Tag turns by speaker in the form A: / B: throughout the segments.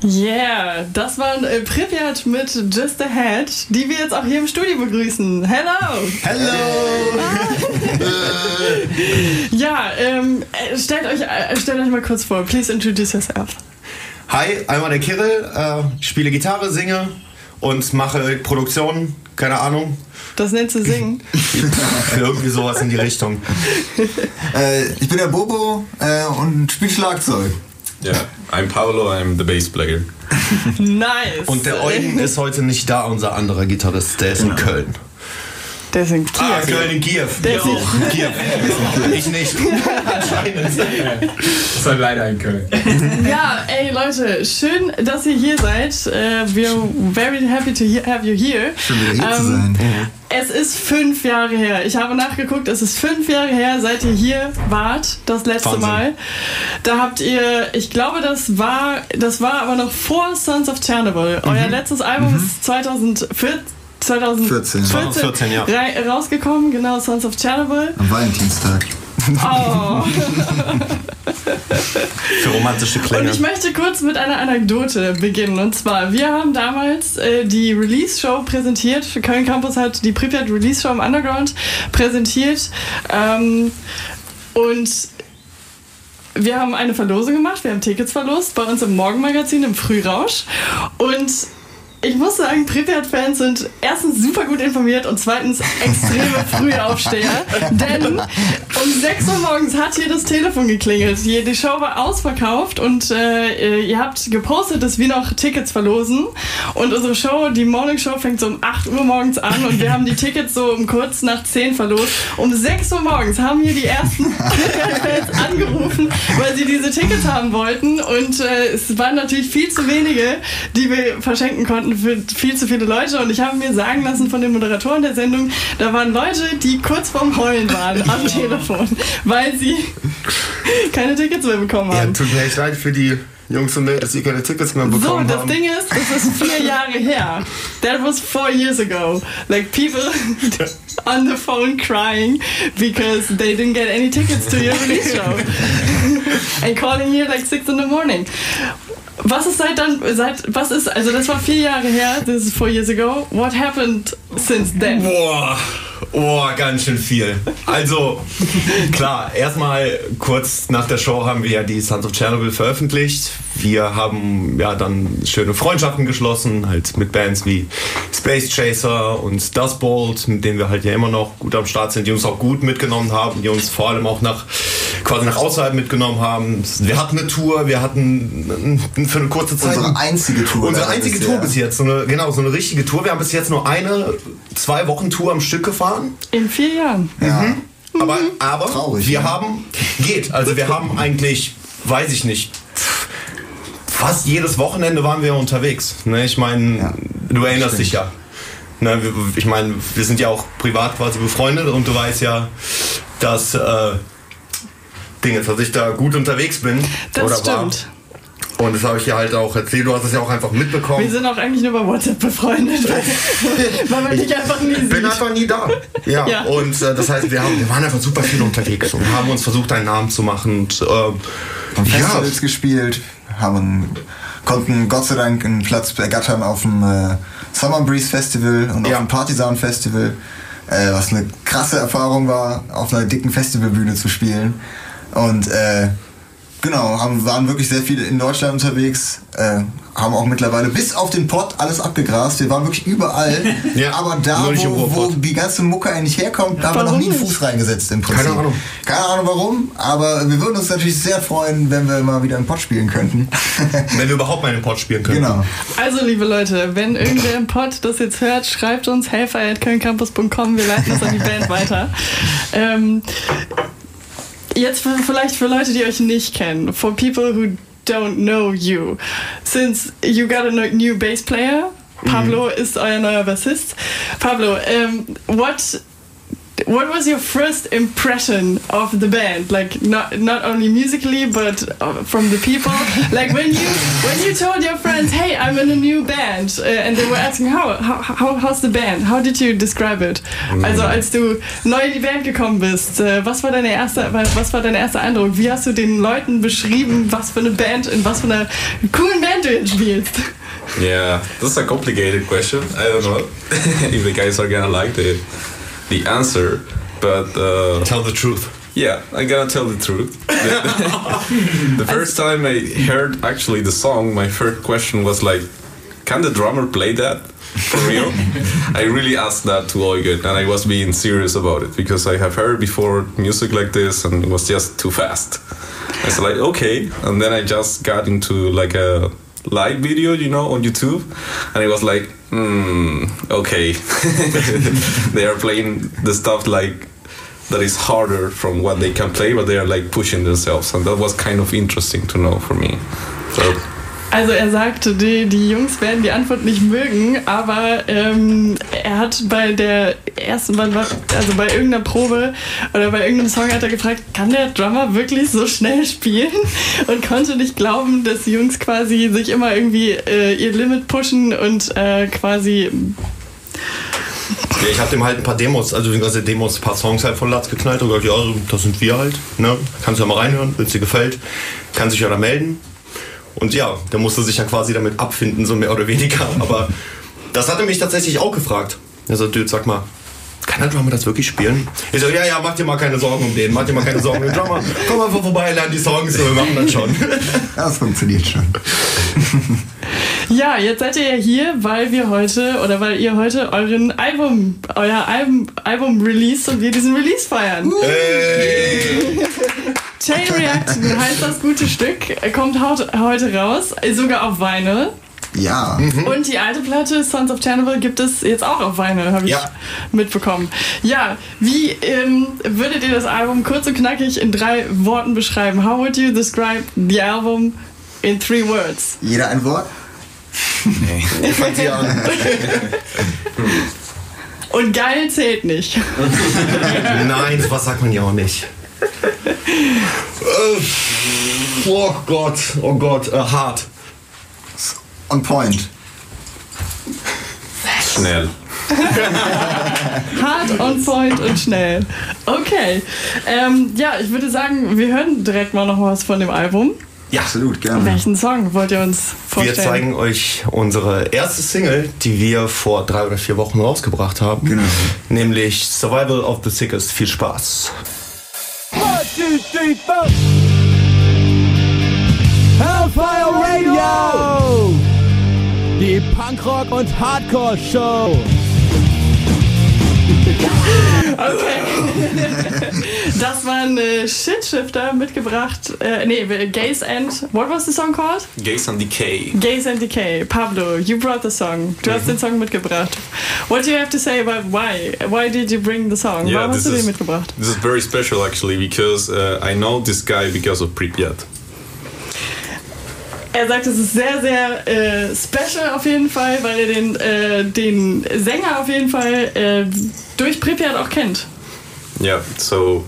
A: Pripyat.
B: Yeah, das war äh, Pripyat mit Just Ahead, die wir jetzt auch hier im Studio begrüßen. Hello!
C: Hello!
B: ja, ähm, äh, stellt, euch, äh, stellt euch mal kurz vor. Please introduce yourself.
C: Hi, einmal der Kirill. Äh, spiele Gitarre, singe und mache Produktion. Keine Ahnung.
B: Das nennst du singen?
C: Irgendwie sowas in die Richtung.
D: äh, ich bin der Bobo äh, und spiele Schlagzeug.
E: Ja, yeah, I'm Paolo, I'm the bass player.
B: nice.
C: Und der Eugen ist heute nicht da, unser anderer Gitarrist, der ist in Köln.
B: Der ist in Kiew.
C: Ah, Köln in Kiew.
B: Der ist in
C: Kiew. ich nicht.
E: Anscheinend. Das halt leider in Köln.
B: Ja, ey Leute, schön, dass ihr hier seid. Uh, we're very happy to have you here.
D: Schön wieder hier um, zu sein.
B: Es ist fünf Jahre her. Ich habe nachgeguckt, es ist fünf Jahre her, seit ihr hier wart, das letzte
C: Wahnsinn.
B: Mal. Da habt ihr, ich glaube, das war, das war aber noch vor Sons of Chernobyl. Mhm. Euer letztes Album mhm. ist 2014. 2014,
C: 2014 ja.
B: rausgekommen, genau, Sons of Chernobyl.
D: Am Valentinstag.
B: Oh.
C: Für romantische Klänge.
B: Und ich möchte kurz mit einer Anekdote beginnen. Und zwar, wir haben damals äh, die Release-Show präsentiert. Köln Campus hat die Pripyat Release-Show im Underground präsentiert. Ähm, und wir haben eine Verlosung gemacht, wir haben Tickets verlost bei uns im Morgenmagazin im Frührausch. Und ich muss sagen, Pripyat-Fans sind erstens super gut informiert und zweitens extreme Frühaufsteher. Denn um 6 Uhr morgens hat hier das Telefon geklingelt. Die Show war ausverkauft und äh, ihr habt gepostet, dass wir noch Tickets verlosen. Und unsere Show, die Morning Show, fängt so um 8 Uhr morgens an und wir haben die Tickets so um kurz nach 10 verlost. Um 6 Uhr morgens haben hier die ersten Pripyat-Fans angerufen, weil sie diese Tickets haben wollten. Und äh, es waren natürlich viel zu wenige, die wir verschenken konnten für viel zu viele Leute und ich habe mir sagen lassen von den Moderatoren der Sendung, da waren Leute, die kurz vorm Heulen waren am Telefon, weil sie keine Tickets mehr bekommen haben.
C: Ja, tut mir echt leid für die Jungs und Mädels, die keine Tickets mehr bekommen haben.
B: So, das. Ding ist, das ist vier Jahre her. That was four years ago. Like people on the phone crying because they didn't get any tickets to your release show. And calling you like six in the morning. Was ist seit dann, seit, was ist, also das war vier Jahre her, this is four years ago. What happened since then?
C: Boah, boah, ganz schön viel. Also, klar, erstmal kurz nach der Show haben wir ja die Sons of Chernobyl veröffentlicht. Wir haben ja dann schöne Freundschaften geschlossen, halt mit Bands wie Space Chaser und Dust Bolt, mit denen wir halt ja immer noch gut am Start sind, die uns auch gut mitgenommen haben, die uns vor allem auch nach quasi nach außerhalb mitgenommen haben. Wir hatten eine Tour, wir hatten für eine kurze Zeit
D: unsere einzige Tour.
C: Unsere einzige Tour bis jetzt, so eine, genau so eine richtige Tour. Wir haben bis jetzt nur eine zwei Wochen Tour am Stück gefahren.
B: In vier Jahren.
D: Ja.
C: Mhm. Aber, aber
D: Traurig,
C: wir
D: ne?
C: haben geht. Also wir haben eigentlich, weiß ich nicht. Fast jedes Wochenende waren wir unterwegs. Ne, ich meine,
D: Ja,
C: du erinnerst
D: stimmt.
C: dich ja. Ne, ich meine, wir sind ja auch privat quasi befreundet und du weißt ja, dass äh, Dinge, dass ich da gut unterwegs bin.
B: Das
C: oder
B: stimmt.
C: War. Und das habe ich dir halt auch erzählt. Du hast es ja auch einfach mitbekommen.
B: Wir sind auch eigentlich nur bei WhatsApp befreundet, weil, weil man dich einfach nie
C: Ich bin
B: sieht.
C: einfach nie da. Ja,
B: Ja.
C: und äh, das heißt, wir, haben, wir waren einfach super viel unterwegs und haben uns versucht, einen Namen zu machen. Und, äh,
D: Haben
C: ja,
D: Festivals gespielt, haben, konnten Gott sei Dank einen Platz ergattern auf dem äh, Summer Breeze Festival und
C: Ja.
D: auf dem Partisan Festival, äh, was eine krasse Erfahrung war, auf einer dicken Festivalbühne zu spielen. Und äh, genau, haben, waren wirklich sehr viel in Deutschland unterwegs, äh, haben auch mittlerweile bis auf den Pott alles abgegrast. Wir waren wirklich überall,
C: Ja,
D: aber da, wo, wo die ganze Mucke eigentlich herkommt, da haben wir noch nie einen? Fuß reingesetzt im Prinzip.
C: Keine Ahnung.
D: Keine Ahnung warum, aber wir würden uns natürlich sehr freuen, wenn wir mal wieder einen Pott spielen könnten.
C: wenn wir überhaupt mal einen Pod spielen können.
D: genau.
B: Also, liebe Leute, wenn irgendwer im Pod das jetzt hört, schreibt uns helfer.kölncampus.com, wir leiten das an die Band weiter. Ähm, jetzt vielleicht für Leute, die euch nicht kennen, for people who don't know you, since you got a new bass player, Pablo ist euer neuer Bassist. Pablo, um, what what was your first impression of the band? Like not not only musically, but uh, from the people. like when you when you told your friends, "Hey, I'm in a new band," uh, and they were asking, "How, how how how's the band? How did you describe it?" Also als du neu in die Band gekommen bist, äh, was war deine erste was war dein erster Eindruck? Wie hast du den Leuten beschrieben, was für eine Band in was für einer coolen Band du jetzt spielst?
A: Yeah, that's a complicated question. I don't know if the guys are gonna like the the answer, but uh,
C: Tell the truth.
A: yeah, I'm gonna tell the truth. the, the first time I heard actually the song, my first question was like, "Can the drummer play that?" For real, I really asked that to Eugen, and I was being serious about it because I have heard before music like this, and it was just too fast. I was like, okay, and then I just got into like a live video, you know, on YouTube, and it was like, hmm, okay, they are playing the stuff like that is harder from what they can play, but they are like pushing themselves, and that was kind of interesting to know for me. So
B: Also er sagte, die, die Jungs werden die Antwort nicht mögen, aber ähm, er hat bei der ersten, also bei irgendeiner Probe oder bei irgendeinem Song hat er gefragt, kann der Drummer wirklich so schnell spielen? Und konnte nicht glauben, dass die Jungs quasi sich immer irgendwie äh, ihr Limit pushen und äh, quasi
C: Ja, ich habe dem halt ein paar Demos, also beziehungsweise Demos, ein paar Songs halt von Latz geknallt und gesagt, ja, das sind wir halt. Ne? Kannst du ja mal reinhören, wenn es dir gefällt. Kann sich ja da melden. Und ja, der musste sich dann quasi damit abfinden, so mehr oder weniger. Aber das hat er mich tatsächlich auch gefragt. Er so, Dude, sag mal, kann der Drummer das wirklich spielen? Ich so, ja, ja, mach dir mal keine Sorgen um den, mach dir mal keine Sorgen um den Drummer. Komm einfach vorbei, lern die Songs, wir machen das schon.
D: Das funktioniert schon.
B: Ja, jetzt seid ihr ja hier, weil wir heute oder weil ihr heute euren Album, euer Album, Album release und wir diesen Release feiern.
C: Hey.
B: Chain Reaction heißt das gute Stück, kommt heute raus, sogar auf Vinyl.
D: Ja.
B: Und die alte Platte Sons of Chernobyl gibt es jetzt auch auf Vinyl, habe ich
C: Ja.
B: mitbekommen. Ja, wie ähm, würdet ihr das Album kurz und knackig in drei Worten beschreiben? How would you describe the album in three words?
D: Jeder ein Wort?
C: Ich fang sie an.
B: Und geil zählt nicht.
C: Nein, was sagt man ja auch nicht. Oh Gott, oh Gott, äh, hart.
D: On point.
A: schnell.
B: Hart, on point und schnell. Okay. Ähm, ja, ich würde sagen, wir hören direkt mal noch was von dem Album.
C: Ja,
D: Absolut, gerne.
B: Welchen Song wollt ihr uns
C: Wir
B: vorstellen?
C: zeigen euch unsere erste Single, die wir vor drei oder vier Wochen rausgebracht haben.
D: Genau.
C: Nämlich Survival of the Sickest. Viel Spaß.
F: Hellfire Radio! Die Punkrock- und Hardcore-Show!
B: Das waren äh, Shitshifter mitgebracht. Äh, nee, Gaze and. What was the song called?
A: Gaze and Decay.
B: Gaze and Decay. Pablo, you brought the song. Du
A: Mhm.
B: hast den Song mitgebracht. What do you have to say about why? Why did you bring the song?
A: Yeah,
B: Warum hast du den mitgebracht?
A: This is very special actually because uh, I know this guy because of Pripyat.
B: Er sagt, es ist sehr, sehr äh, special auf jeden Fall, weil er den, äh, den Sänger auf jeden Fall äh, durch Pripyat auch kennt.
A: Yeah, so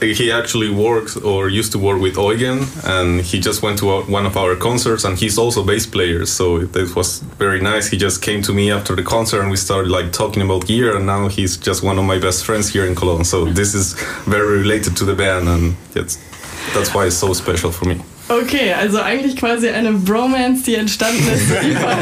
A: he actually works or used to work with Eugen, and he just went to one of our concerts, and he's also bass player. So it was very nice. He just came to me after the concert, and we started like talking about gear, and now he's just one of my best friends here in Cologne. So this is very related to the band, and that's why it's so special for me.
B: Okay, also eigentlich quasi eine Bromance, die entstanden ist über,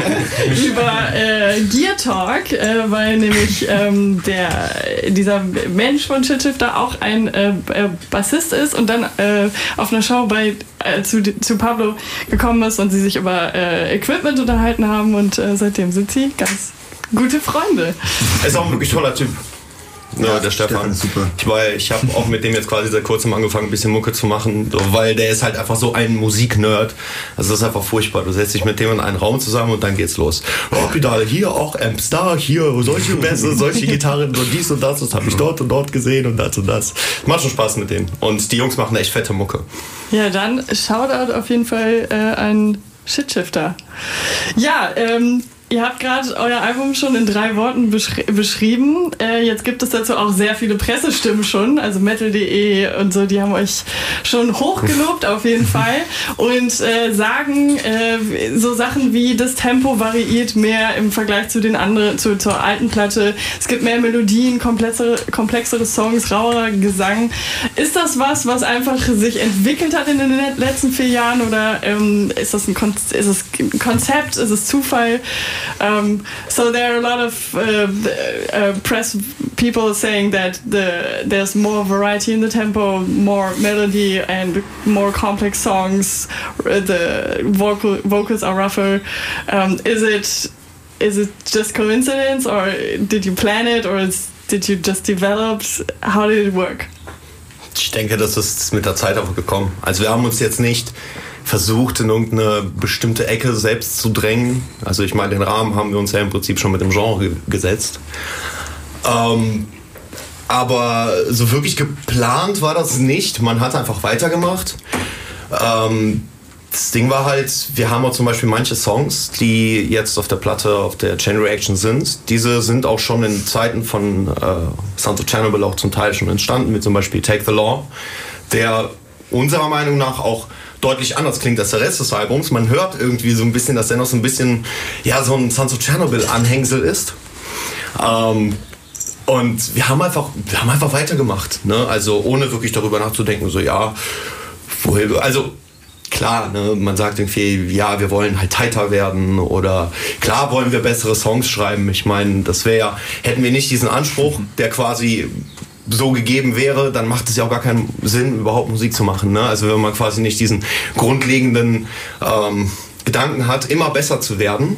B: über äh, Gear Talk, äh, weil nämlich ähm, der, dieser Mensch von Shitshifter auch ein äh, äh, Bassist ist und dann äh, auf einer Show bei, äh, zu, zu Pablo gekommen ist und sie sich über äh, Equipment unterhalten haben und äh, seitdem sind sie ganz gute Freunde.
C: Er ist auch ein wirklich toller Typ. Ja,
D: Ja,
C: der Stefan.
D: Stefan ist super.
C: Ich, weil ich habe auch mit dem jetzt quasi seit kurzem angefangen, ein bisschen Mucke zu machen, weil der ist halt einfach so ein Musiknerd. Also das ist einfach furchtbar. Du setzt dich mit dem in einen Raum zusammen und dann geht's los. Oh, Pedale hier, auch Amps da, hier, solche Bässe, solche Gitarren, so dies und das, das habe ich dort und dort gesehen und das und das. Macht schon Spaß mit denen. Und die Jungs machen echt fette Mucke.
B: Ja, dann Shoutout auf jeden Fall äh, an Shitshifter. Ja, ähm, ihr habt gerade euer Album schon in drei Worten beschri beschrieben. Äh, jetzt gibt es dazu auch sehr viele Pressestimmen schon, also metal.de und so, die haben euch schon hochgelobt auf jeden Fall und äh, sagen äh, so Sachen wie das Tempo variiert mehr im Vergleich zu den anderen, zu, zur alten Platte. Es gibt mehr Melodien, komplexere, komplexere Songs, rauer Gesang. Ist das was, was einfach sich entwickelt hat in den letzten vier Jahren oder ähm, ist das ein, Kon ist es ein Konzept, ist es Zufall? Um, so there are a lot of uh, uh, press people saying that the, there's more variety in the tempo, more melody and more complex songs. The vocal, vocals are rougher. Um, is it is it just coincidence or did you plan it or did you just develop? How did it work?
C: Ich denke, das ist mit der Zeit gekommen. Also wir haben uns jetzt nicht versucht, in irgendeine bestimmte Ecke selbst zu drängen. Also ich meine, den Rahmen haben wir uns ja im Prinzip schon mit dem Genre gesetzt. Ähm, aber so wirklich geplant war das nicht. Man hat einfach weitergemacht. Ähm, das Ding war halt, wir haben auch zum Beispiel manche Songs, die jetzt auf der Platte, auf der Chain Reaction sind. Diese sind auch schon in Zeiten von äh, Sons of Chernobyl auch zum Teil schon entstanden, wie zum Beispiel Take the Law, der unserer Meinung nach auch deutlich anders klingt als der Rest des Albums. Man hört irgendwie so ein bisschen, dass er noch so ein bisschen, ja, so ein Sons of Chernobyl Anhängsel ist. Ähm, und wir haben einfach, wir haben einfach weitergemacht, ne? Also ohne wirklich darüber nachzudenken, so ja, woher, also klar, ne, man sagt irgendwie, ja, wir wollen halt tighter werden oder klar wollen wir bessere Songs schreiben. Ich meine, das wäre ja, hätten wir nicht diesen Anspruch, der quasi so gegeben wäre, dann macht es ja auch gar keinen Sinn, überhaupt Musik zu machen. Ne? Also wenn man quasi nicht diesen grundlegenden ähm, Gedanken hat, immer besser zu werden.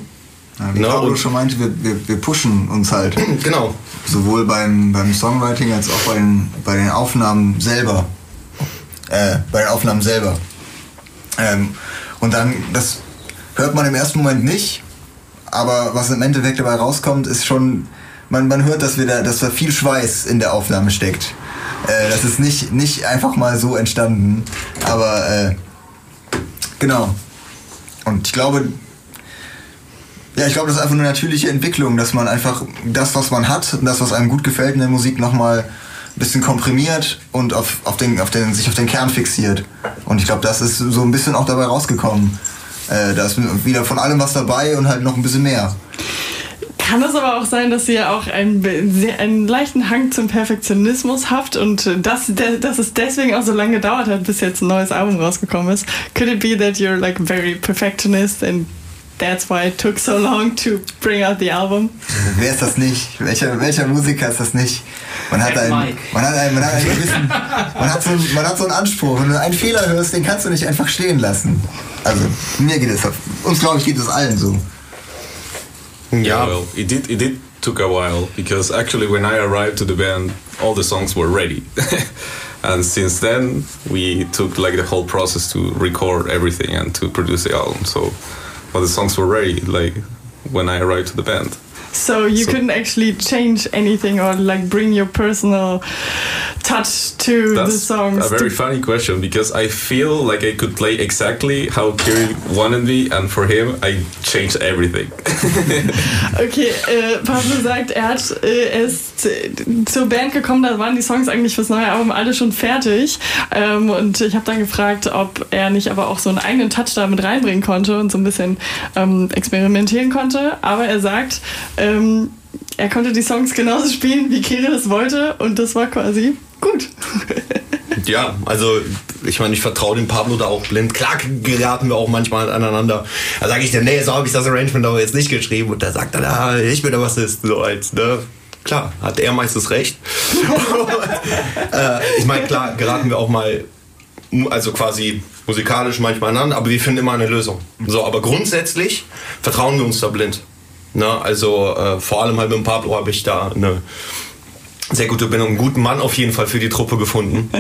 D: Ja, wie ne? Pablo schon meinte, wir, wir, wir pushen uns halt.
C: Genau.
D: Sowohl beim, beim Songwriting als auch bei den, bei den Aufnahmen selber. Äh, bei den Aufnahmen selber. Ähm, und dann, das hört man im ersten Moment nicht, aber was im Endeffekt dabei rauskommt, ist schon, man, man hört, dass, wir da, dass da viel Schweiß in der Aufnahme steckt. Äh, das ist nicht, nicht einfach mal so entstanden, aber äh, genau. Und ich glaube, ja, ich glaube, das ist einfach eine natürliche Entwicklung, dass man einfach das, was man hat und das, was einem gut gefällt in der Musik, nochmal ein bisschen komprimiert und auf, auf den, auf den, sich auf den Kern fixiert. Und ich glaube, das ist so ein bisschen auch dabei rausgekommen. Äh, da ist wieder von allem was dabei und halt noch ein bisschen mehr.
B: Kann es aber auch sein, dass ihr auch einen, einen leichten Hang zum Perfektionismus habt und dass, dass es deswegen auch so lange gedauert hat, bis jetzt ein neues Album rausgekommen ist? Could it be that you're like very perfectionist and that's why it took so long to bring out the album?
D: Wer ist das nicht? Welcher, welcher Musiker ist das nicht? Man hat einen, man hat einen, man hat einen gewissen, man hat, so, man hat so einen Anspruch. Wenn du einen Fehler hörst, den kannst du nicht einfach stehen lassen. Also, mir geht es, uns glaube ich geht es allen so.
A: Yeah, well, it did, it did took a while because actually when I arrived to the band, all the songs were ready. and since then, we took like the whole process to record everything and to produce the album. So, well, the songs were ready like when I arrived to the band.
B: So you so couldn't actually change anything or like bring your personal touch to the songs.
A: A very funny question because I feel like I could play exactly how Kirill wanted me, and for him I changed everything.
B: okay, äh, Pablo sagt, er hat äh, zur Band gekommen, da waren die Songs eigentlich fürs neue Album alle schon fertig. Ähm, und ich habe dann gefragt, ob er nicht aber auch so einen eigenen Touch da mit reinbringen konnte und so ein bisschen ähm, experimentieren konnte. Aber er sagt, ähm, er konnte die Songs genauso spielen, wie Kirill es wollte und das war quasi gut.
C: ja, also ich meine, ich vertraue dem Pablo da auch blind. Klar geraten wir auch manchmal aneinander. Da sage ich dem, nee, so habe ich das Arrangement aber jetzt nicht geschrieben. Und da sagt er, ah, ich bin der Bassist. So als, ne? Klar, hat er meistens recht. äh, ich meine, klar, geraten wir auch mal, also quasi musikalisch manchmal aneinander, aber wir finden immer eine Lösung. So, aber grundsätzlich vertrauen wir uns da blind. Ne? Also äh, vor allem halt mit dem Pablo habe ich da eine sehr gute Bindung, einen guten Mann auf jeden Fall für die Truppe gefunden.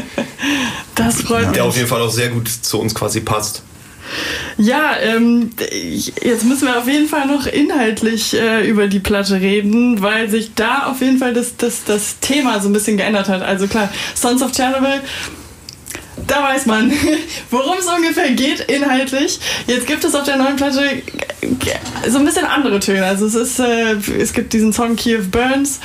B: Das freut mich.
C: Der auf jeden Fall auch sehr gut zu uns quasi passt.
B: Ja, ähm, jetzt müssen wir auf jeden Fall noch inhaltlich äh, über die Platte reden, weil sich da auf jeden Fall das, das, das Thema so ein bisschen geändert hat. Also klar, Sons of Chernobyl da weiß man, worum es ungefähr geht inhaltlich. Jetzt gibt es auf der neuen Platte so ein bisschen andere Töne. Also es ist, äh, es gibt diesen Song Kiew Burns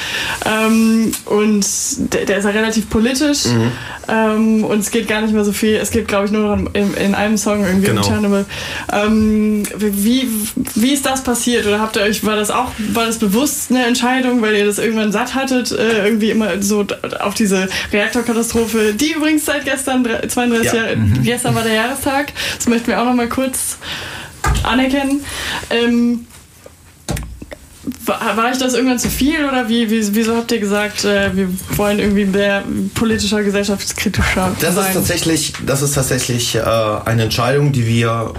B: ähm, und der, der, ist ja relativ politisch mhm. ähm, und es geht gar nicht mehr so viel. Es geht, glaube ich, nur noch in, in, einem Song irgendwie genau. Chernobyl. Ähm, wie, wie ist das passiert? Oder habt ihr euch, war das auch, war das bewusst eine Entscheidung, weil ihr das irgendwann satt hattet, äh, irgendwie immer so auf diese Reaktorkatastrophe, die übrigens seit gestern 32 ja. Jahre, mhm. gestern war der Jahrestag. Das möchten wir auch noch mal kurz anerkennen. Ähm, war, war ich das irgendwann zu viel oder wie, wie, wieso habt ihr gesagt, äh, wir wollen irgendwie mehr politischer, gesellschaftskritischer
C: das sein? Ist tatsächlich, das ist tatsächlich äh, eine Entscheidung, die wir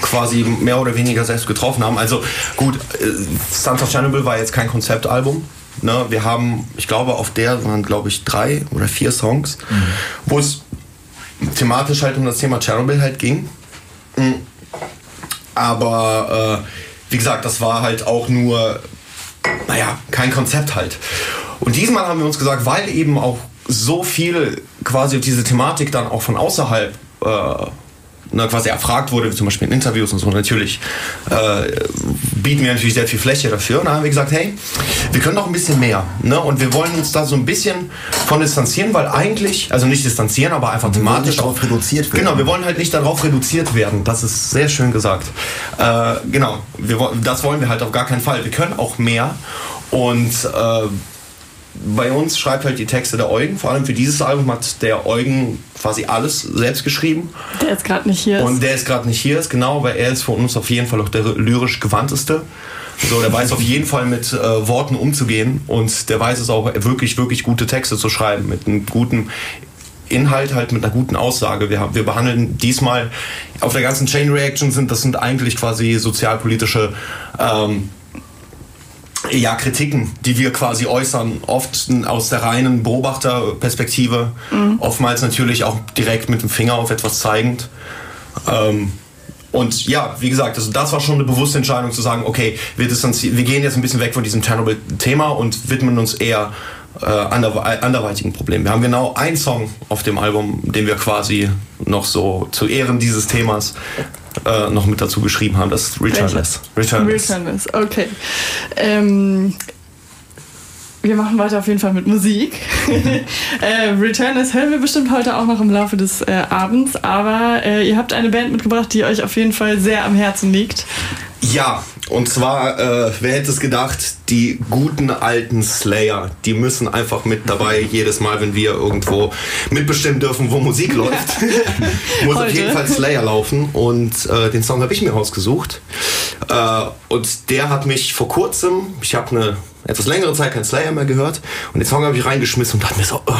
C: quasi mehr oder weniger selbst getroffen haben. Also gut, äh, Sons of Chernobyl war jetzt kein Konzeptalbum. Ne? Wir haben, ich glaube, auf der waren, glaube ich, drei oder vier Songs, mhm. wo es thematisch halt um das Thema Chernobyl halt ging. Mhm. Aber äh, wie gesagt, das war halt auch nur, naja, kein Konzept halt. Und diesmal haben wir uns gesagt, weil eben auch so viel quasi auf diese Thematik dann auch von außerhalb äh, ne, quasi erfragt wurde, wie zum Beispiel in Interviews und so, natürlich äh, bieten wir natürlich sehr viel Fläche dafür. Und dann haben wir gesagt, hey, wir können doch ein bisschen mehr. Ne? Und wir wollen uns da so ein bisschen von distanzieren, weil eigentlich, also nicht distanzieren, aber einfach wir thematisch.
D: darauf reduziert
C: werden. Genau, wir wollen halt nicht darauf reduziert werden. Das ist sehr schön gesagt. Äh, genau, wir, das wollen wir halt auf gar keinen Fall. Wir können auch mehr. Und äh, bei uns schreibt halt die Texte der Eugen. Vor allem für dieses Album hat der Eugen quasi alles selbst geschrieben.
B: Der jetzt gerade nicht hier ist.
C: Und der ist gerade nicht hier ist, genau, weil er ist von uns auf jeden Fall auch der lyrisch gewandteste. So, der weiß auf jeden Fall mit äh, Worten umzugehen und der weiß es auch wirklich, wirklich gute Texte zu schreiben mit einem guten Inhalt halt mit einer guten Aussage. Wir, haben, wir behandeln diesmal auf der ganzen Chain Reaction sind das sind eigentlich quasi sozialpolitische ähm, ja, Kritiken, die wir quasi äußern, oft aus der reinen Beobachterperspektive, mhm. oftmals natürlich auch direkt mit dem Finger auf etwas zeigend. Ähm, und ja, wie gesagt, also das war schon eine bewusste Entscheidung zu sagen, okay, wir, wir gehen jetzt ein bisschen weg von diesem Chernobyl-Thema und widmen uns eher äh, anderweitigen Problemen. Wir haben genau einen Song auf dem Album, den wir quasi noch so zu Ehren dieses Themas äh, noch mit dazu geschrieben haben. Das ist Returnless.
B: Returnless. Returnless, okay. Ähm, wir machen weiter auf jeden Fall mit Musik. äh, Returnless hören wir bestimmt heute auch noch im Laufe des äh, Abends, aber äh, ihr habt eine Band mitgebracht, die euch auf jeden Fall sehr am Herzen liegt.
C: Ja, und zwar, äh, wer hätte es gedacht, die guten alten Slayer, die müssen einfach mit dabei jedes Mal, wenn wir irgendwo mitbestimmen dürfen, wo Musik läuft. Muss Heute. auf jeden Fall Slayer laufen und äh, den Song habe ich mir rausgesucht. Äh, und der hat mich vor kurzem, ich habe eine etwas längere Zeit kein Slayer mehr gehört und den Song habe ich reingeschmissen und dachte mir so, oh,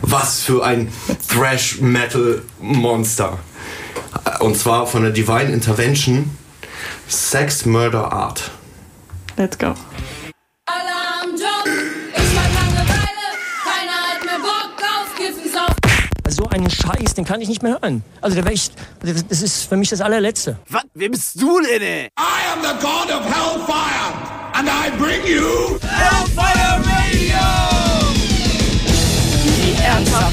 C: was für ein Thrash-Metal-Monster. Und zwar von der Divine Intervention Sex, Murder, Art.
B: Let's go.
G: So einen Scheiß, den kann ich nicht mehr hören. Also, ich, das ist für mich das allerletzte.
F: Was? Wer bist du denn? I am the God of Hellfire and I bring you Hellfire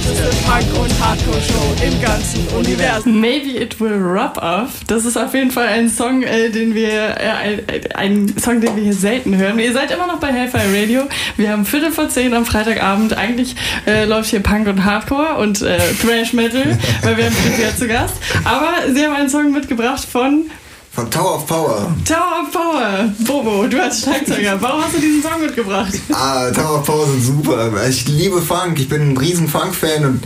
B: ernsthafteste Punk- und Hardcore-Show im ganzen Universum. Maybe It Will Rub Off. Das ist auf jeden Fall ein Song, äh, den wir, äh, ein, Song, den wir hier selten hören. Ihr seid immer noch bei Hellfire Radio. Wir haben Viertel vor zehn am Freitagabend. Eigentlich äh, läuft hier Punk und Hardcore und äh, Thrash Metal, weil wir haben Pripyat zu Gast. Aber sie haben einen Song mitgebracht von
D: von Tower of Power.
B: Tower of Power. Bobo, du als Schlagzeuger. Warum hast du diesen Song mitgebracht?
D: Ah, Tower of Power sind super. Ich liebe Funk. Ich bin ein riesen Funk-Fan und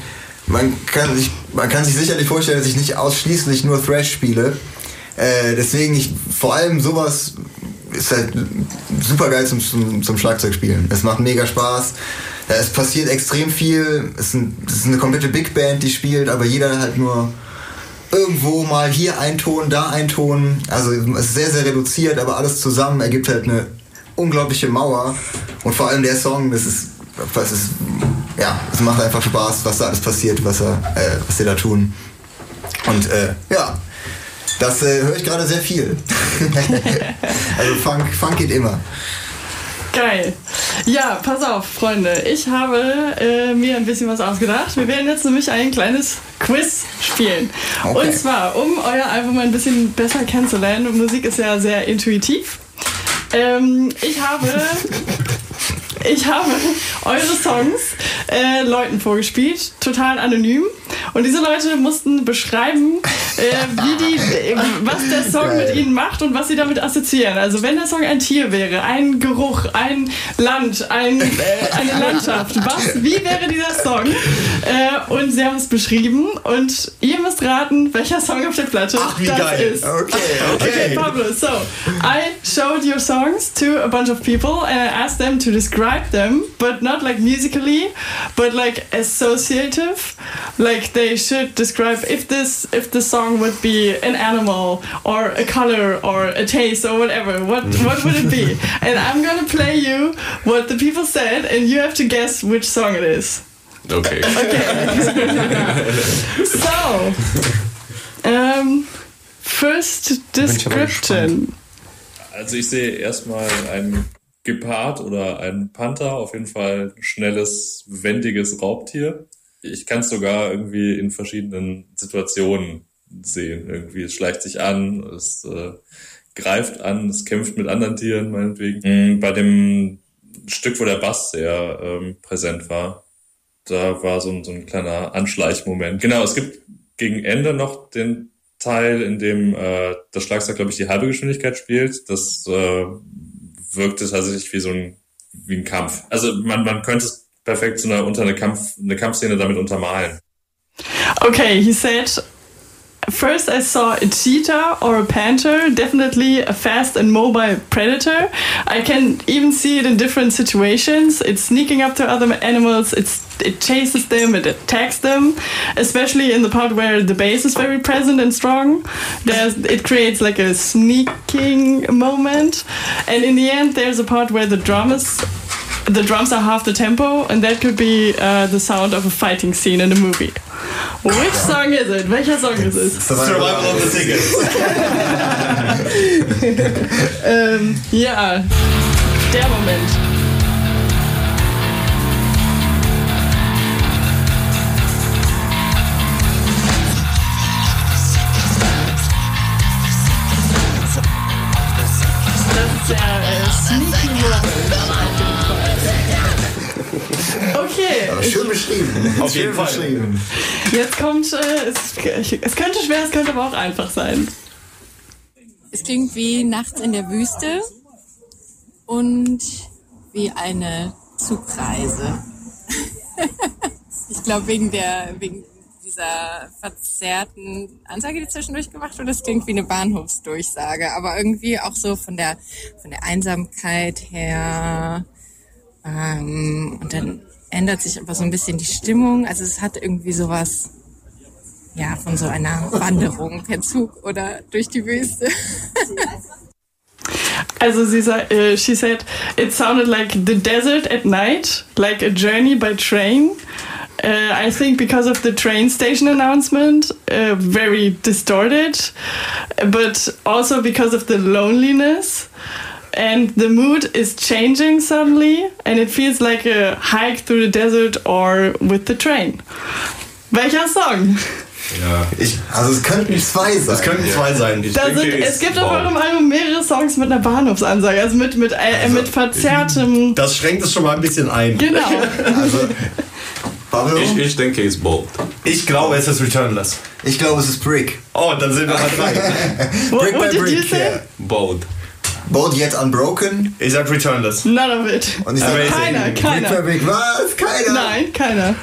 D: man kann, sich, man kann sich sicherlich vorstellen, dass ich nicht ausschließlich nur Thrash spiele. Äh, deswegen ich vor allem sowas ist halt super geil zum, zum, zum Schlagzeugspielen. Es macht mega Spaß. Es passiert extrem viel. Es ist, ein, es ist eine komplette Big Band, die spielt, aber jeder halt nur irgendwo mal hier ein Ton, da ein Ton. Also ist sehr, sehr reduziert, aber alles zusammen ergibt halt eine unglaubliche Mauer. Und vor allem der Song, das ist, das ist ja, es macht einfach Spaß, was da alles passiert, was, er, äh, was sie da tun. Und äh, ja, das äh, höre ich gerade sehr viel. also Funk, Funk geht immer.
B: Geil. Ja, pass auf, Freunde. Ich habe äh, mir ein bisschen was ausgedacht. Wir werden jetzt nämlich ein kleines Quiz spielen.
D: Okay.
B: Und zwar, um euer Album ein bisschen besser kennenzulernen, Musik ist ja sehr intuitiv. Ähm, ich habe. Ich habe eure Songs äh, Leuten vorgespielt, total anonym. Und diese Leute mussten beschreiben, äh, wie die, äh, was der Song
D: Geil.
B: mit ihnen macht und was sie damit assoziieren. Also wenn der Song ein Tier wäre, ein Geruch, ein Land, ein, äh, eine Landschaft, was, wie wäre dieser Song? Äh, und sie haben es beschrieben und ihr müsst raten, welcher Song auf der Platte
C: Ach, wie
B: das
C: geil.
B: ist.
D: Okay,
B: Okay,
C: Okay.
B: Pablo, so I showed your songs to a bunch of people and I asked them to describe them, but not like musically, but like associative. Like they should describe if this if the song would be an animal or a color or a taste or whatever. What what would it be? And I'm gonna play you what the people said, and you have to guess which song it is.
A: Okay. okay.
B: So, um, first description.
H: Also ich sehe erstmal ein Gepard oder ein Panther, auf jeden Fall ein schnelles, wendiges Raubtier. Ich kann es sogar irgendwie in verschiedenen Situationen sehen. Irgendwie, es schleicht sich an, es äh, greift an, es kämpft mit anderen Tieren, meinetwegen. Mm, Bei dem Stück, wo der Bass sehr ähm, präsent war, da war so ein, so ein kleiner Anschleichmoment. Genau, es gibt gegen Ende noch den Teil, in dem äh, das Schlagzeug, glaube ich, die halbe Geschwindigkeit spielt. Das äh, wirkte tatsächlich wie so ein, wie ein Kampf. Also man, man könnte es perfekt zu einer, unter eine, Kampf, eine Kampfszene damit untermalen.
B: Okay, he said, First, I saw a cheetah or a panther, definitely a fast and mobile predator. I can even see it in different situations. It's sneaking up to other animals, it's, it chases them, it attacks them, especially in the part where the bass is very present and strong. There's, it creates like a sneaking moment. And in the end, there's a part where the drum is the drums are half the tempo, and that could be uh, the sound of a fighting scene in a movie. Which song is it? Welcher Song ist es?
C: Survival of the Tickets.
B: Ähm, ja, der Moment. Das ist der äh, Sneaky Moment. Okay,
D: Schön beschrieben.
C: Auf jeden Fall.
D: beschrieben.
B: jetzt kommt, äh, es, es könnte schwer, es könnte aber auch einfach sein.
I: Es klingt wie nachts in der Wüste und wie eine Zugreise. ich glaube wegen der wegen dieser verzerrten Ansage, die zwischendurch gemacht wurde, das klingt wie eine Bahnhofsdurchsage, aber irgendwie auch so von der von der Einsamkeit her. Ähm, und dann ändert sich aber so ein bisschen die Stimmung. Also es hat irgendwie sowas ja, von so einer Wanderung per Zug oder durch die Wüste.
B: Also sie uh, she said it sounded like the desert at night, like a journey by train. Uh, I think because of the train station announcement, uh, very distorted, but also because of the loneliness. And the mood is changing suddenly, and it feels like a hike through the desert or with the train. Welcher Song?
A: Ja.
D: Ich, also es könnten zwei sein.
C: Das könnten zwei sein.
B: Da
A: denke,
B: sind, es gibt auf eurem Album mehrere Songs mit einer Bahnhofsansage, also mit, mit, äh, mit verzerrtem.
C: Das schränkt es schon mal ein bisschen ein.
B: Genau.
D: Also,
A: Ich, ich denke, es ist bold.
C: Ich glaube, es ist Returnless.
D: ich glaube, es ist Brick.
C: Oh, dann sind wir mal frei.
B: What,
D: Brick
B: what
D: by
B: did you
D: Brick,
B: say?
A: Bold.
D: Bold yet unbroken.
C: Ich sag Returnless.
B: None of it.
D: Und ich
C: Amazing.
B: Keiner, keiner.
D: Brick. Was? Keiner.
B: Nein, keiner.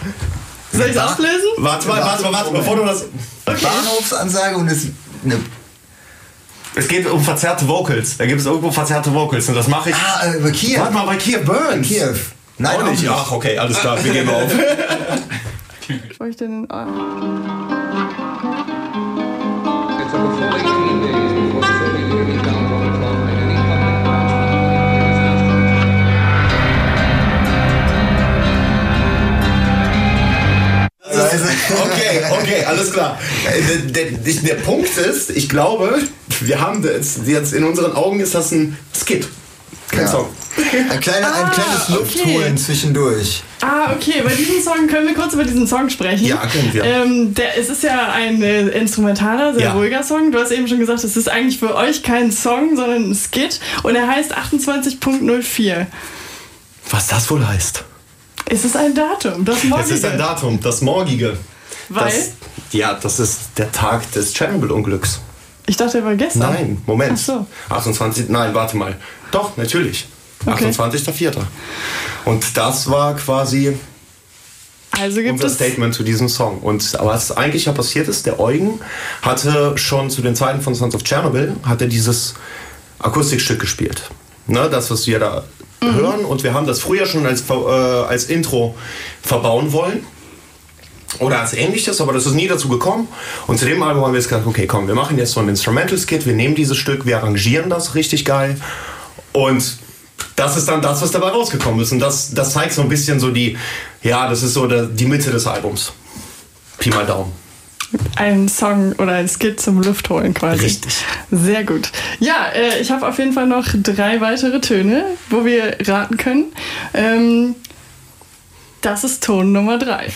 B: Soll ich es auflösen?
C: Warte mal, warte mal, warte mal, bevor du das.
D: Bahnhofsansage und es eine.
C: Es geht um verzerrte Vocals. Da gibt es irgendwo verzerrte Vocals und das mache ich.
D: Ah, äh, bei Kiew.
C: Warte mal, bei Kiew Burns.
D: Kiew. Nein,
C: Auch nicht. Ach, okay, alles klar, wir geben auf.
B: Bevor ich den. Oh.
J: It's over
D: Also,
C: Okay, okay, alles klar. Äh, Der, der, der Punkt ist, ich glaube, wir haben das, jetzt in unseren Augen ist das ein Skit. Kein
D: Ja.
C: Song.
D: Ein, kleiner, ein
B: Ah,
D: kleines
B: okay.
D: Luftholen zwischendurch.
B: Ah, okay, bei diesem Song können wir kurz über diesen Song sprechen.
C: Ja, können wir.
B: Ähm, der, es ist ja ein äh, instrumentaler, sehr
C: Ja.
B: ruhiger Song. Du hast eben schon gesagt, es ist eigentlich für euch kein Song, sondern ein Skit. Und er heißt 28.04.
C: Was das wohl heißt?
B: Es ist ein Datum, das morgige.
C: Es ist ein Datum, das morgige.
B: Weil?
C: Das, ja, das ist der Tag des Tschernobyl-Unglücks.
B: ich dachte, er war gestern.
C: Nein, Moment.
B: Ach so.
C: 28, nein, warte mal. Doch, natürlich.
B: Okay.
C: 28.04. Und das war quasi
B: Also
C: unser. Statement zu diesem Song. Und was eigentlich ja passiert ist, der Eugen hatte schon zu den Zeiten von Sons of Chernobyl, hat er dieses Akustikstück gespielt. Ne, das, was wir da hören. Und wir haben das früher schon als, äh, als Intro verbauen wollen. Oder als ähnliches, aber das ist nie dazu gekommen. Und zu dem Album haben wir jetzt gesagt, okay, komm, wir machen jetzt so ein Instrumental-Skit, wir nehmen dieses Stück, wir arrangieren das richtig geil. Und das ist dann das, was dabei rausgekommen ist. Und das, das zeigt so ein bisschen so die, ja, das ist so die Mitte des Albums. Pi mal Daumen.
B: Ein Song oder ein Skit zum Luftholen quasi.
C: Richtig.
B: Sehr gut. Ja, äh, ich habe auf jeden Fall noch drei weitere Töne, wo wir raten können. Ähm, das ist Ton Nummer drei.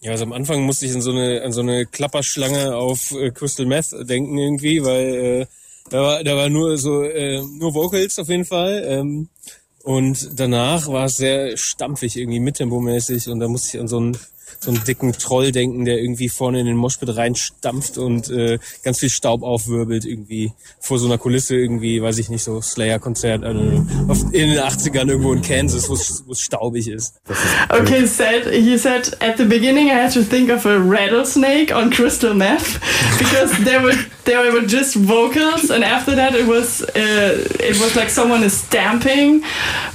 K: Ja, also am Anfang musste ich an so eine, an so eine Klapperschlange auf äh, Crystal Meth denken irgendwie, weil äh, da war, da war nur so, äh, nur Vocals auf jeden Fall. Ähm, und danach war es sehr stampfig, irgendwie mittempomäßig und da musste ich an so einen, so einen dicken Troll denken, der irgendwie vorne in den Moshpit reinstampft und äh, ganz viel Staub aufwirbelt irgendwie vor so einer Kulisse irgendwie, weiß ich nicht, so Slayer-Konzert also auf, in den 80ern irgendwo in Kansas, wo es staubig ist.
B: Okay, said he said at the beginning I had to think of a rattlesnake on crystal meth because there were there were just vocals and after that it was uh, it was like someone is stamping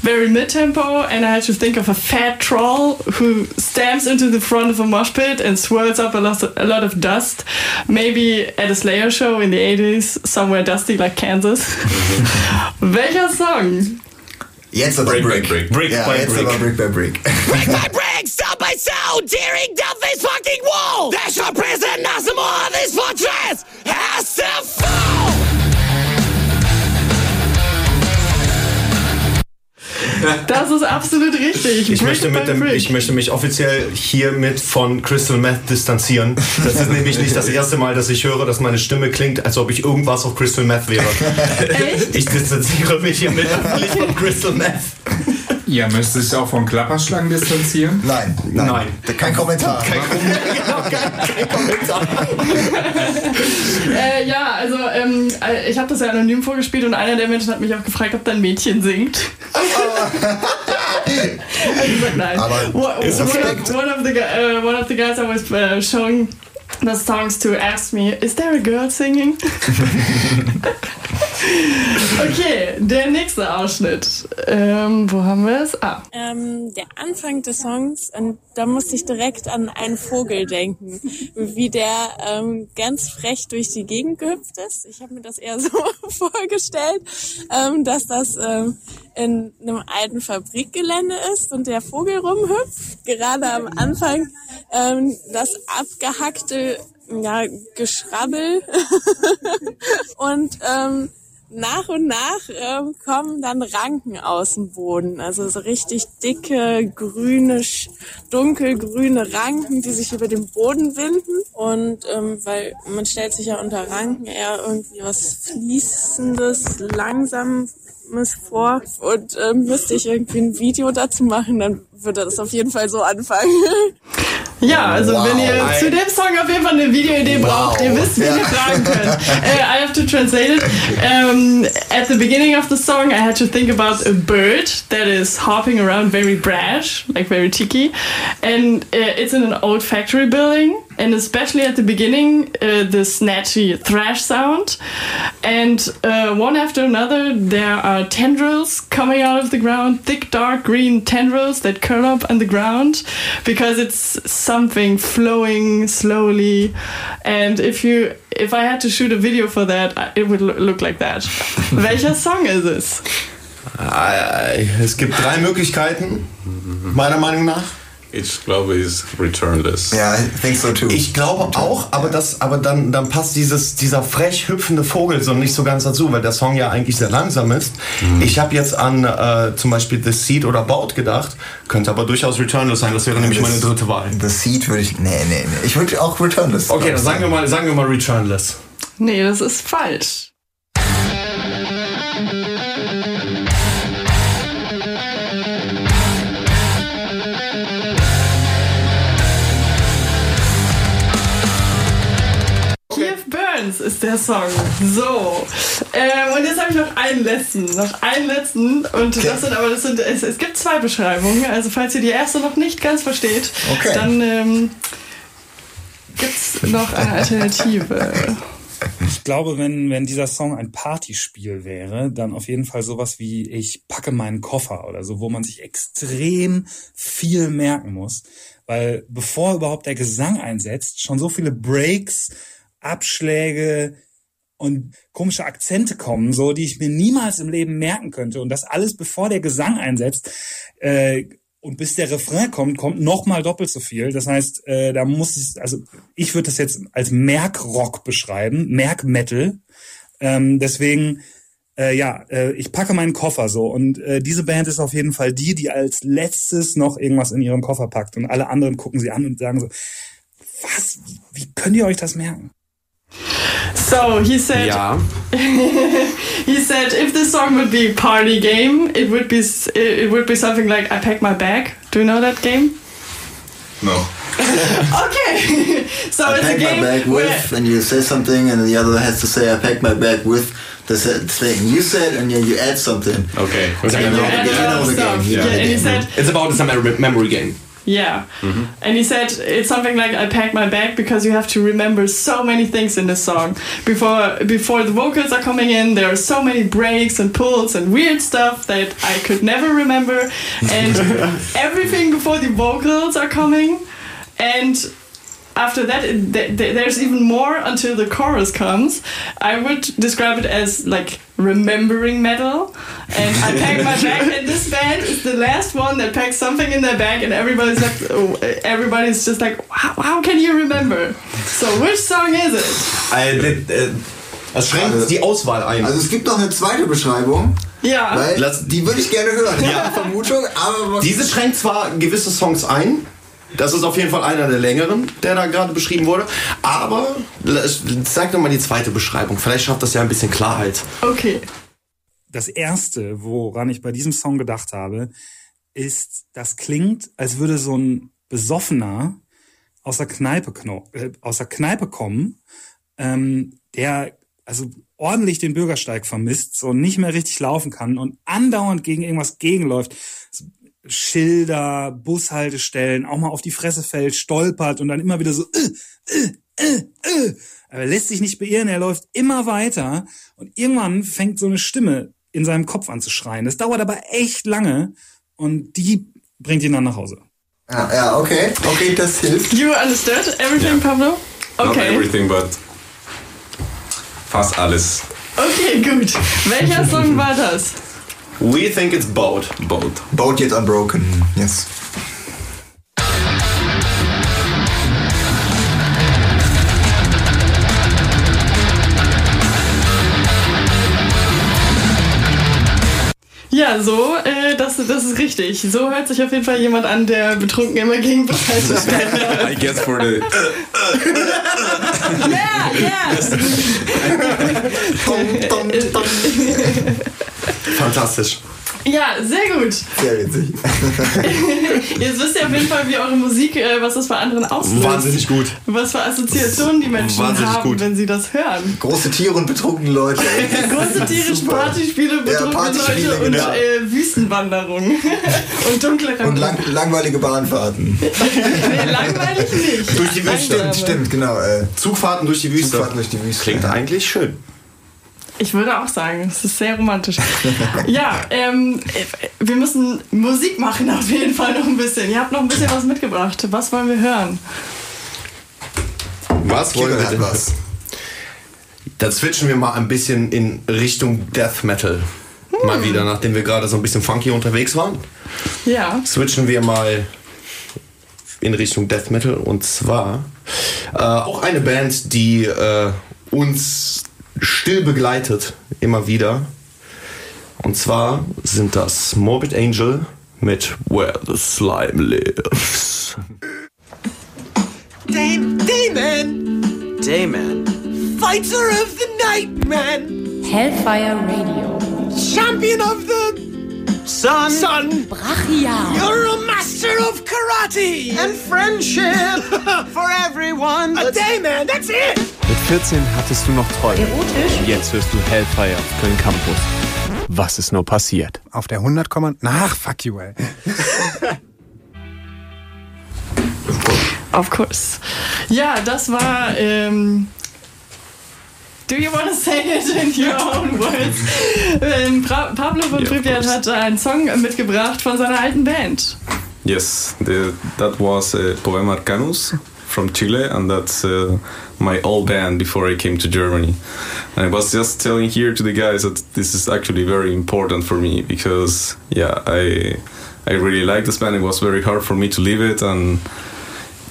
B: very mid tempo and I had to think of a fat troll who stamps into the front of a mosh pit and swirls up a lot a lot of dust maybe at a Slayer show in the 80s somewhere dusty like Kansas. Welcher Song?
D: Jetzt aber
A: Break,
D: Brick.
A: break, break.
C: Brick
D: Ja,
C: by
D: jetzt
C: Brick.
D: aber Brick by Brick.
F: Brick by brick, stone by stone, tearing down this fucking wall. There's no prison, nothing more. of This fortress has to
B: Das ist absolut richtig.
C: Ich möchte, dem, ich möchte mich offiziell hiermit von Crystal Meth distanzieren. Das ist nämlich nicht das erste Mal, dass ich höre, dass meine Stimme klingt, als ob ich irgendwas auf Crystal Meth wäre.
B: Echt?
C: Ich distanziere mich hiermit öffentlich von Crystal Meth.
E: Ihr müsst sich auch von Klapperschlangen distanzieren?
D: Nein, nein.
C: Nein.
D: Kein Kommentar.
C: Kein, genau, kein, kein Kommentar.
B: Äh, ja, also ähm, äh, ich habe das ja anonym vorgespielt und einer der Menschen hat mich auch gefragt, ob da ein Mädchen singt. ich gesagt, nein.
D: Aber
B: one, one, of, one, of the, uh, one of the guys I was uh, showing the songs to asked me, is there a girl singing? okay, der nächste Ausschnitt. Ähm, wo haben wir es? Ah.
I: Ähm, der Anfang des Songs, und da musste ich direkt an einen Vogel denken, wie der ähm, ganz frech durch die Gegend gehüpft ist. Ich habe mir das eher so vorgestellt, ähm, dass das ähm, in einem alten Fabrikgelände ist und der Vogel rumhüpft. Gerade am Anfang ähm, das abgehackte ja, Geschrabbel und ähm, nach und nach ähm, kommen dann Ranken aus dem Boden. Also so richtig dicke, grüne, dunkelgrüne Ranken, die sich über den Boden winden. Und ähm, weil man stellt sich ja unter Ranken eher irgendwie was Fließendes, Langsames vor. Und ähm, müsste ich irgendwie ein Video dazu machen, dann würde das auf jeden Fall so anfangen.
B: Ja, also
D: Wow.
B: wenn ihr
C: Ei.
B: zu dem Song auf jeden Fall eine Videoidee braucht, ihr wisst, wie
D: Ja.
B: ihr fragen könnt. Uh, I have to translate it. Um, at the beginning of the song, I had to think about a bird that is hopping around very brash, like very cheeky, and uh, it's in an old factory building. And especially at the beginning, uh, the snatchy thrash sound. And uh, one after another, there are tendrils coming out of the ground, thick, dark green tendrils that curl up on the ground because it's something flowing slowly. And if you, if I had to shoot a video for that, it would look like that. Welcher Song ist es?
C: Äh, Es gibt drei Möglichkeiten, meiner Meinung nach.
A: Ich glaube, ist returnless.
D: Ja, I think so too.
C: Ich glaube auch, aber das, aber dann, dann passt dieses, dieser frech hüpfende Vogel so nicht so ganz dazu, weil der Song ja eigentlich sehr langsam ist. Ich habe jetzt an äh, zum Beispiel The Seed oder Bout gedacht, könnte aber durchaus Returnless sein. Das wäre nämlich meine dritte Wahl.
D: The Seed würde ich. Nee, nee, nee. Ich würde auch Returnless.
C: Okay, dann sagen wir mal, sagen wir mal Returnless.
B: Nee, das ist falsch. Burns ist der Song. So. Ähm, und jetzt habe ich noch einen letzten. Noch einen letzten. Und das sind aber, das sind, es, es gibt zwei Beschreibungen. Also falls ihr die erste noch nicht ganz versteht,
D: Okay.
B: dann ähm, gibt es noch eine Alternative.
L: Ich glaube, wenn, wenn dieser Song ein Partyspiel wäre, dann auf jeden Fall sowas wie ich packe meinen Koffer oder so, wo man sich extrem viel merken muss. Weil bevor überhaupt der Gesang einsetzt, schon so viele Breaks, Abschläge und komische Akzente kommen, so die ich mir niemals im Leben merken könnte. Und das alles bevor der Gesang einsetzt. Äh, und bis der Refrain kommt, kommt noch mal doppelt so viel. Das heißt, äh, da muss ich, also ich würde das jetzt als Merkrock beschreiben, Merkmetal. Ähm, deswegen, äh, ja, äh, ich packe meinen Koffer so. Und äh, diese Band ist auf jeden Fall die, die als letztes noch irgendwas in ihren Koffer packt. Und alle anderen gucken sie an und sagen so, was, wie könnt ihr euch das merken?
B: So he said.
M: Ja.
B: he said if this song would be party game, it would be it would be something like I pack my bag. Do you know that game?
D: No.
B: Okay, so
D: I
B: it's a
D: pack my
B: game
D: bag
B: where
D: with, and you say something, and the other has to say, I pack my bag with the said thing you said, and then you add something.
M: Okay.
D: And you know, the- you know the game.
B: stuff.
D: You know
B: Yeah, and he said
M: It's about some mem- memory game.
B: Yeah,
M: Mhm.
B: and he said it's something like I packed my bag because you have to remember so many things in this song before before the vocals are coming in. There are so many breaks and pulls and weird stuff that I could never remember, and everything before the vocals are coming, and after that, it, th- th- there's even more until the chorus comes. I would describe it as like remembering metal. And I pack my bag, and this band is the last one that packs something in their bag, and everybody's like, oh, everybody's just like, how, how can you remember? So which song is it?
C: Äh, äh, das schränkt die Auswahl ein.
D: Also es gibt noch eine zweite Beschreibung.
B: Ja.
D: Weil
C: Lass-
D: die würde ich gerne hören. Ich habe eine Vermutung, aber
C: Diese schränkt zwar gewisse Songs ein. Das ist auf jeden Fall einer der längeren, der da gerade beschrieben wurde. Aber sag doch mal die zweite Beschreibung. Vielleicht schafft das ja ein bisschen Klarheit.
B: Okay.
L: Das erste, woran ich bei diesem Song gedacht habe, ist, das klingt, als würde so ein Besoffener aus der Kneipe, äh, aus der Kneipe kommen, ähm, der also ordentlich den Bürgersteig vermisst, so nicht mehr richtig laufen kann und andauernd gegen irgendwas gegenläuft. Schilder, Bushaltestellen, auch mal auf die Fresse fällt, stolpert und dann immer wieder so, äh, äh, äh, äh. Aber er lässt sich nicht beirren, er läuft immer weiter und irgendwann fängt so eine Stimme in seinem Kopf an zu schreien. Das dauert aber echt lange und die bringt ihn dann nach Hause.
D: Ja, ja, okay. Okay, das hilft.
B: You understood everything, Pablo?
A: Not
B: Okay.
A: everything, but fast alles.
B: Okay, gut. Welcher Song war das?
C: We think it's boat.
A: Boat.
D: Boat yet unbroken. Yes.
B: Ja, so, äh, das, das ist richtig. So hört sich auf jeden Fall jemand an, der betrunken immer gegen Bushaltestellen
A: I guess for the
B: Ja, ja.
C: Fantastisch.
B: Ja, sehr gut.
D: Sehr witzig.
B: Jetzt wisst ihr auf jeden Fall, wie eure Musik, äh, was das bei anderen auslöst.
C: Wahnsinnig gut.
B: Was für Assoziationen die Menschen
C: Wahnsinnig
B: haben,
C: gut.
B: wenn sie das hören.
D: Große Tiere und betrunkene Leute.
B: Große Tiere. Partyspiele,
D: Ja,
B: betrunkene
D: Partyspiele,
B: Leute und
D: genau.
B: äh, Wüstenwanderungen. und dunkle
D: Und lang, langweilige Bahnfahrten.
B: Nee, langweilig nicht.
C: Durch die Wüste.
B: Langsam.
D: Stimmt, genau. Äh,
C: Zugfahrten durch die Wüste.
D: Zugfahrten durch die Wüste.
C: Klingt eigentlich schön.
B: Ich würde auch sagen, es ist sehr romantisch. ja, ähm, äh, wir müssen Musik machen auf jeden Fall noch ein bisschen. Ihr habt noch ein bisschen was mitgebracht. Was wollen wir hören?
C: Was wollen wir denn?
D: was.
C: Dann switchen wir mal ein bisschen in Richtung Death Metal. Mal wieder, nachdem wir gerade so ein bisschen funky unterwegs waren.
B: Ja.
C: Switchen wir mal in Richtung Death Metal und zwar äh, auch eine Band, die äh, uns still begleitet, immer wieder. Und zwar sind das Morbid Angel mit Where the Slime Lives.
F: Damon! Damon! Fighter of the night, man!
N: Hellfire Radio.
F: Champion of the sun! Sun!
N: Brachial.
F: You're a master of karate! And friendship for everyone! A day, man, that's it!
O: Mit 14 hattest du noch Träume.
N: Erotisch.
O: Und Jetzt hörst du Hellfire auf Köln Campus. Was ist nur passiert?
P: Auf der 100, nach fuck you, ey.
B: Of course. Ja, das war. Ähm, do you want to say it in your own words? Pablo von
A: Yeah, of
B: Pripyat
A: course.
B: hat einen Song mitgebracht von seiner alten Band.
A: Yes, the, that was uh, Poema Arcanus from Chile, and that's uh, my old band before I came to Germany. And I was just telling here to the guys that this is actually very important for me because, yeah, I I really like this band. It was very hard for me to leave it, and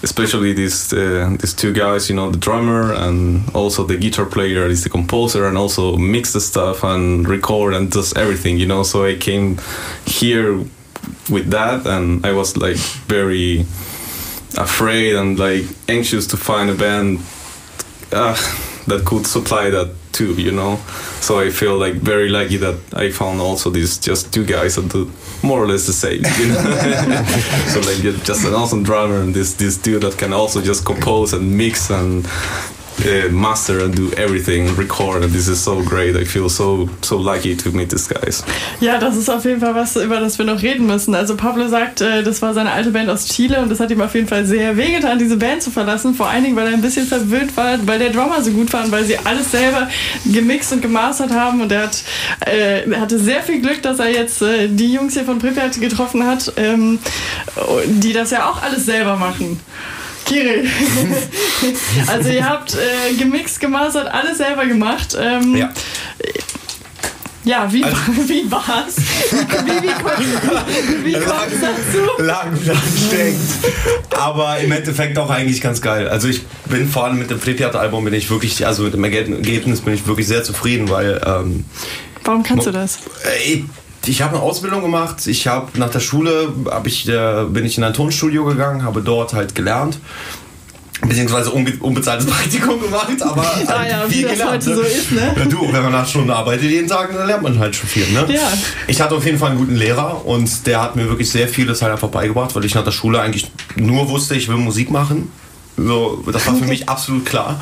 A: especially these uh, these two guys, you know, the drummer and also the guitar player is the composer and also mix the stuff and record and does everything, you know. So I came here with that and I was like very afraid and like anxious to find a band uh, that could supply that too, you know. So I feel like very lucky that I found also these just two guys that do more or less the same, you know. so like you're just an awesome drummer and this this dude that can also just compose and mix and uh, master and do everything, record, and this is so great. I feel so so lucky to meet these guys.
B: Ja, das ist auf jeden Fall was, über das wir noch reden müssen. Also Pablo sagt, äh, das war seine alte Band aus Chile und das hat ihm auf jeden Fall sehr wehgetan, diese Band zu verlassen. Vor allen Dingen, weil er ein bisschen verwöhnt war, weil der Drummer so gut war und weil sie alles selber gemixt und gemastert haben. Und er hat, äh, hatte sehr viel Glück, dass er jetzt äh, die Jungs hier von Pripyat getroffen hat, ähm, die das ja auch alles selber machen. Kirill. also ihr habt äh, gemixt, gemastert, alles selber gemacht. Ähm,
C: Ja.
B: ja, wie, wie war's? Wie, wie, kommt- wie kommt's dazu?
C: lang anstrengend. Aber im Endeffekt auch eigentlich ganz geil. Also ich bin vor allem mit dem Pripyat-Album bin ich wirklich, also mit dem Ergebnis bin ich wirklich sehr zufrieden, weil ähm,
B: Warum kannst du das?
C: ich, ich habe eine Ausbildung gemacht. Ich habe nach der Schule hab ich, äh, bin ich in ein Tonstudio gegangen, habe dort halt gelernt. Beziehungsweise unbe unbezahltes Praktikum gemacht, aber halt
B: Ah ja, wie
C: viel
B: das
C: gelernt.
B: heute
C: ne?
B: so ist, ne?
C: Ja, Du, wenn man acht Stunden arbeitet jeden Tag, dann lernt man halt schon viel. Ne?
B: Ja.
C: Ich hatte auf jeden Fall einen guten Lehrer und der hat mir wirklich sehr vieles halt einfach beigebracht, weil ich nach der Schule eigentlich nur wusste, ich will Musik machen. So, das war für mich absolut klar.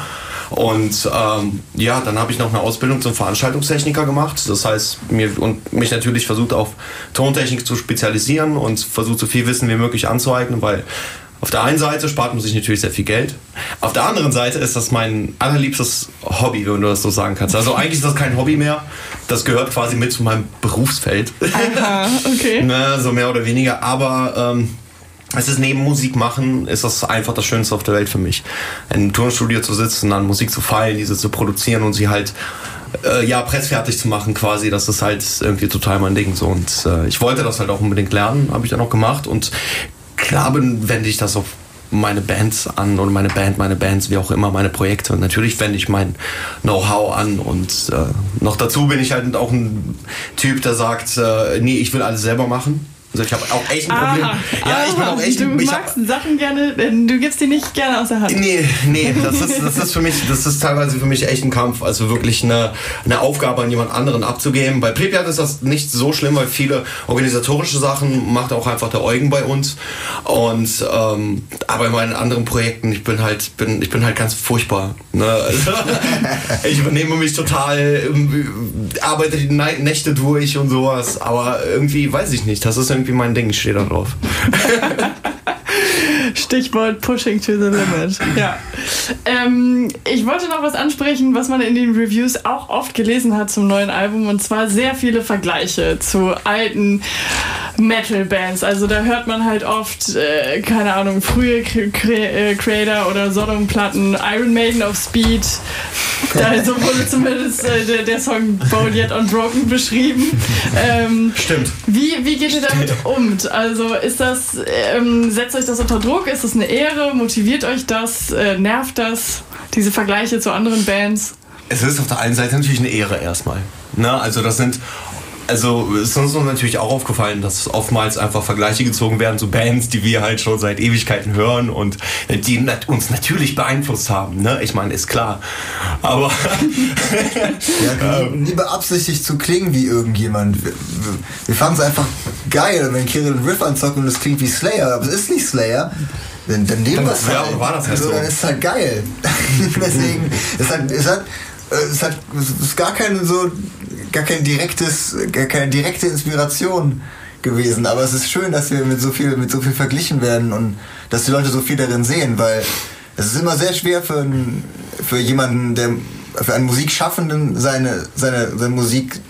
C: Und ähm, ja, dann habe ich noch eine Ausbildung zum Veranstaltungstechniker gemacht. Das heißt, mir und mich natürlich versucht auf Tontechnik zu spezialisieren und versucht so viel Wissen wie möglich anzueignen, weil auf der einen Seite spart man sich natürlich sehr viel Geld. Auf der anderen Seite ist das mein allerliebstes Hobby, wenn du das so sagen kannst. Also eigentlich ist das kein Hobby mehr. Das gehört quasi mit zu meinem Berufsfeld.
B: Aha, okay.
C: ne, so mehr oder weniger. Aber ähm, es ist neben Musik machen, ist das einfach das Schönste auf der Welt für mich. In einem Tonstudio zu sitzen, an Musik zu feilen, diese zu produzieren und sie halt äh, ja, pressfertig zu machen quasi, das ist halt irgendwie total mein Ding so und äh, ich wollte das halt auch unbedingt lernen, habe ich dann auch gemacht und klar wende ich das auf meine Bands an oder meine Band, meine Bands, wie auch immer, meine Projekte. Und natürlich wende ich mein Know-how an und äh, noch dazu bin ich halt auch ein Typ, der sagt, äh, nee, ich will alles selber machen. Also ich habe auch echt ein Problem.
B: Aha,
C: ja, ich bin auch echt
B: du
C: ich hab,
B: magst Sachen gerne, du gibst die nicht gerne aus der Hand.
C: Nee, nee, das ist, das ist für mich, das ist teilweise für mich echt ein Kampf. Also wirklich eine, eine Aufgabe an jemand anderen abzugeben. Bei Pripyat ist das nicht so schlimm, weil viele organisatorische Sachen macht auch einfach der Eugen bei uns. Und ähm, aber in meinen anderen Projekten, ich bin halt, bin, ich bin halt ganz furchtbar. Ne? Also, ich übernehme mich total, arbeite die Nä- Nächte durch und sowas. Aber irgendwie weiß ich nicht. Das ist irgendwie mein Ding. Ich stehe da drauf.
B: Stichwort Pushing to the Limit. Ja. Ähm, ich wollte noch was ansprechen, was man in den Reviews auch oft gelesen hat zum neuen Album und zwar sehr viele Vergleiche zu alten Metal-Bands. Also da hört man halt oft, äh, keine Ahnung, frühe Cre äh, Creator oder Sodom-Platten, Iron Maiden auf Speed. Da so wurde zumindest äh, der, der Song Bold Yet Unbroken beschrieben. Ähm,
C: Stimmt.
B: wie, wie geht ihr damit um? Also ist das, ähm, setzt euch das unter Druck? Ist das eine Ehre? Motiviert euch das? Äh, nervt das? Diese Vergleiche zu anderen Bands?
C: Es ist auf der einen Seite natürlich eine Ehre erstmal. Ne? Also das sind also es ist uns natürlich auch aufgefallen, dass oftmals einfach Vergleiche gezogen werden zu Bands, die wir halt schon seit Ewigkeiten hören und die uns natürlich beeinflusst haben. Ne? Ich meine, ist klar. Aber
D: Ja, nie, nie beabsichtigt zu klingen wie irgendjemand. Wir, wir, wir fanden es einfach geil, wenn Kirill einen Riff anzockt und es klingt wie Slayer, aber es ist nicht Slayer. Dann, dann nehmen wir es
C: Ja,
D: halt.
C: war das halt
D: also,
C: so.
D: Dann ist es halt geil. Deswegen, es hat, es hat, es hat, es ist gar keine so, gar kein direktes, gar keine direkte Inspiration gewesen. Aber es ist schön, dass wir mit so viel, mit so viel verglichen werden und dass die Leute so viel darin sehen, weil es ist immer sehr schwer für, einen, für jemanden, der, für einen Musikschaffenden seine, seine, seine Musik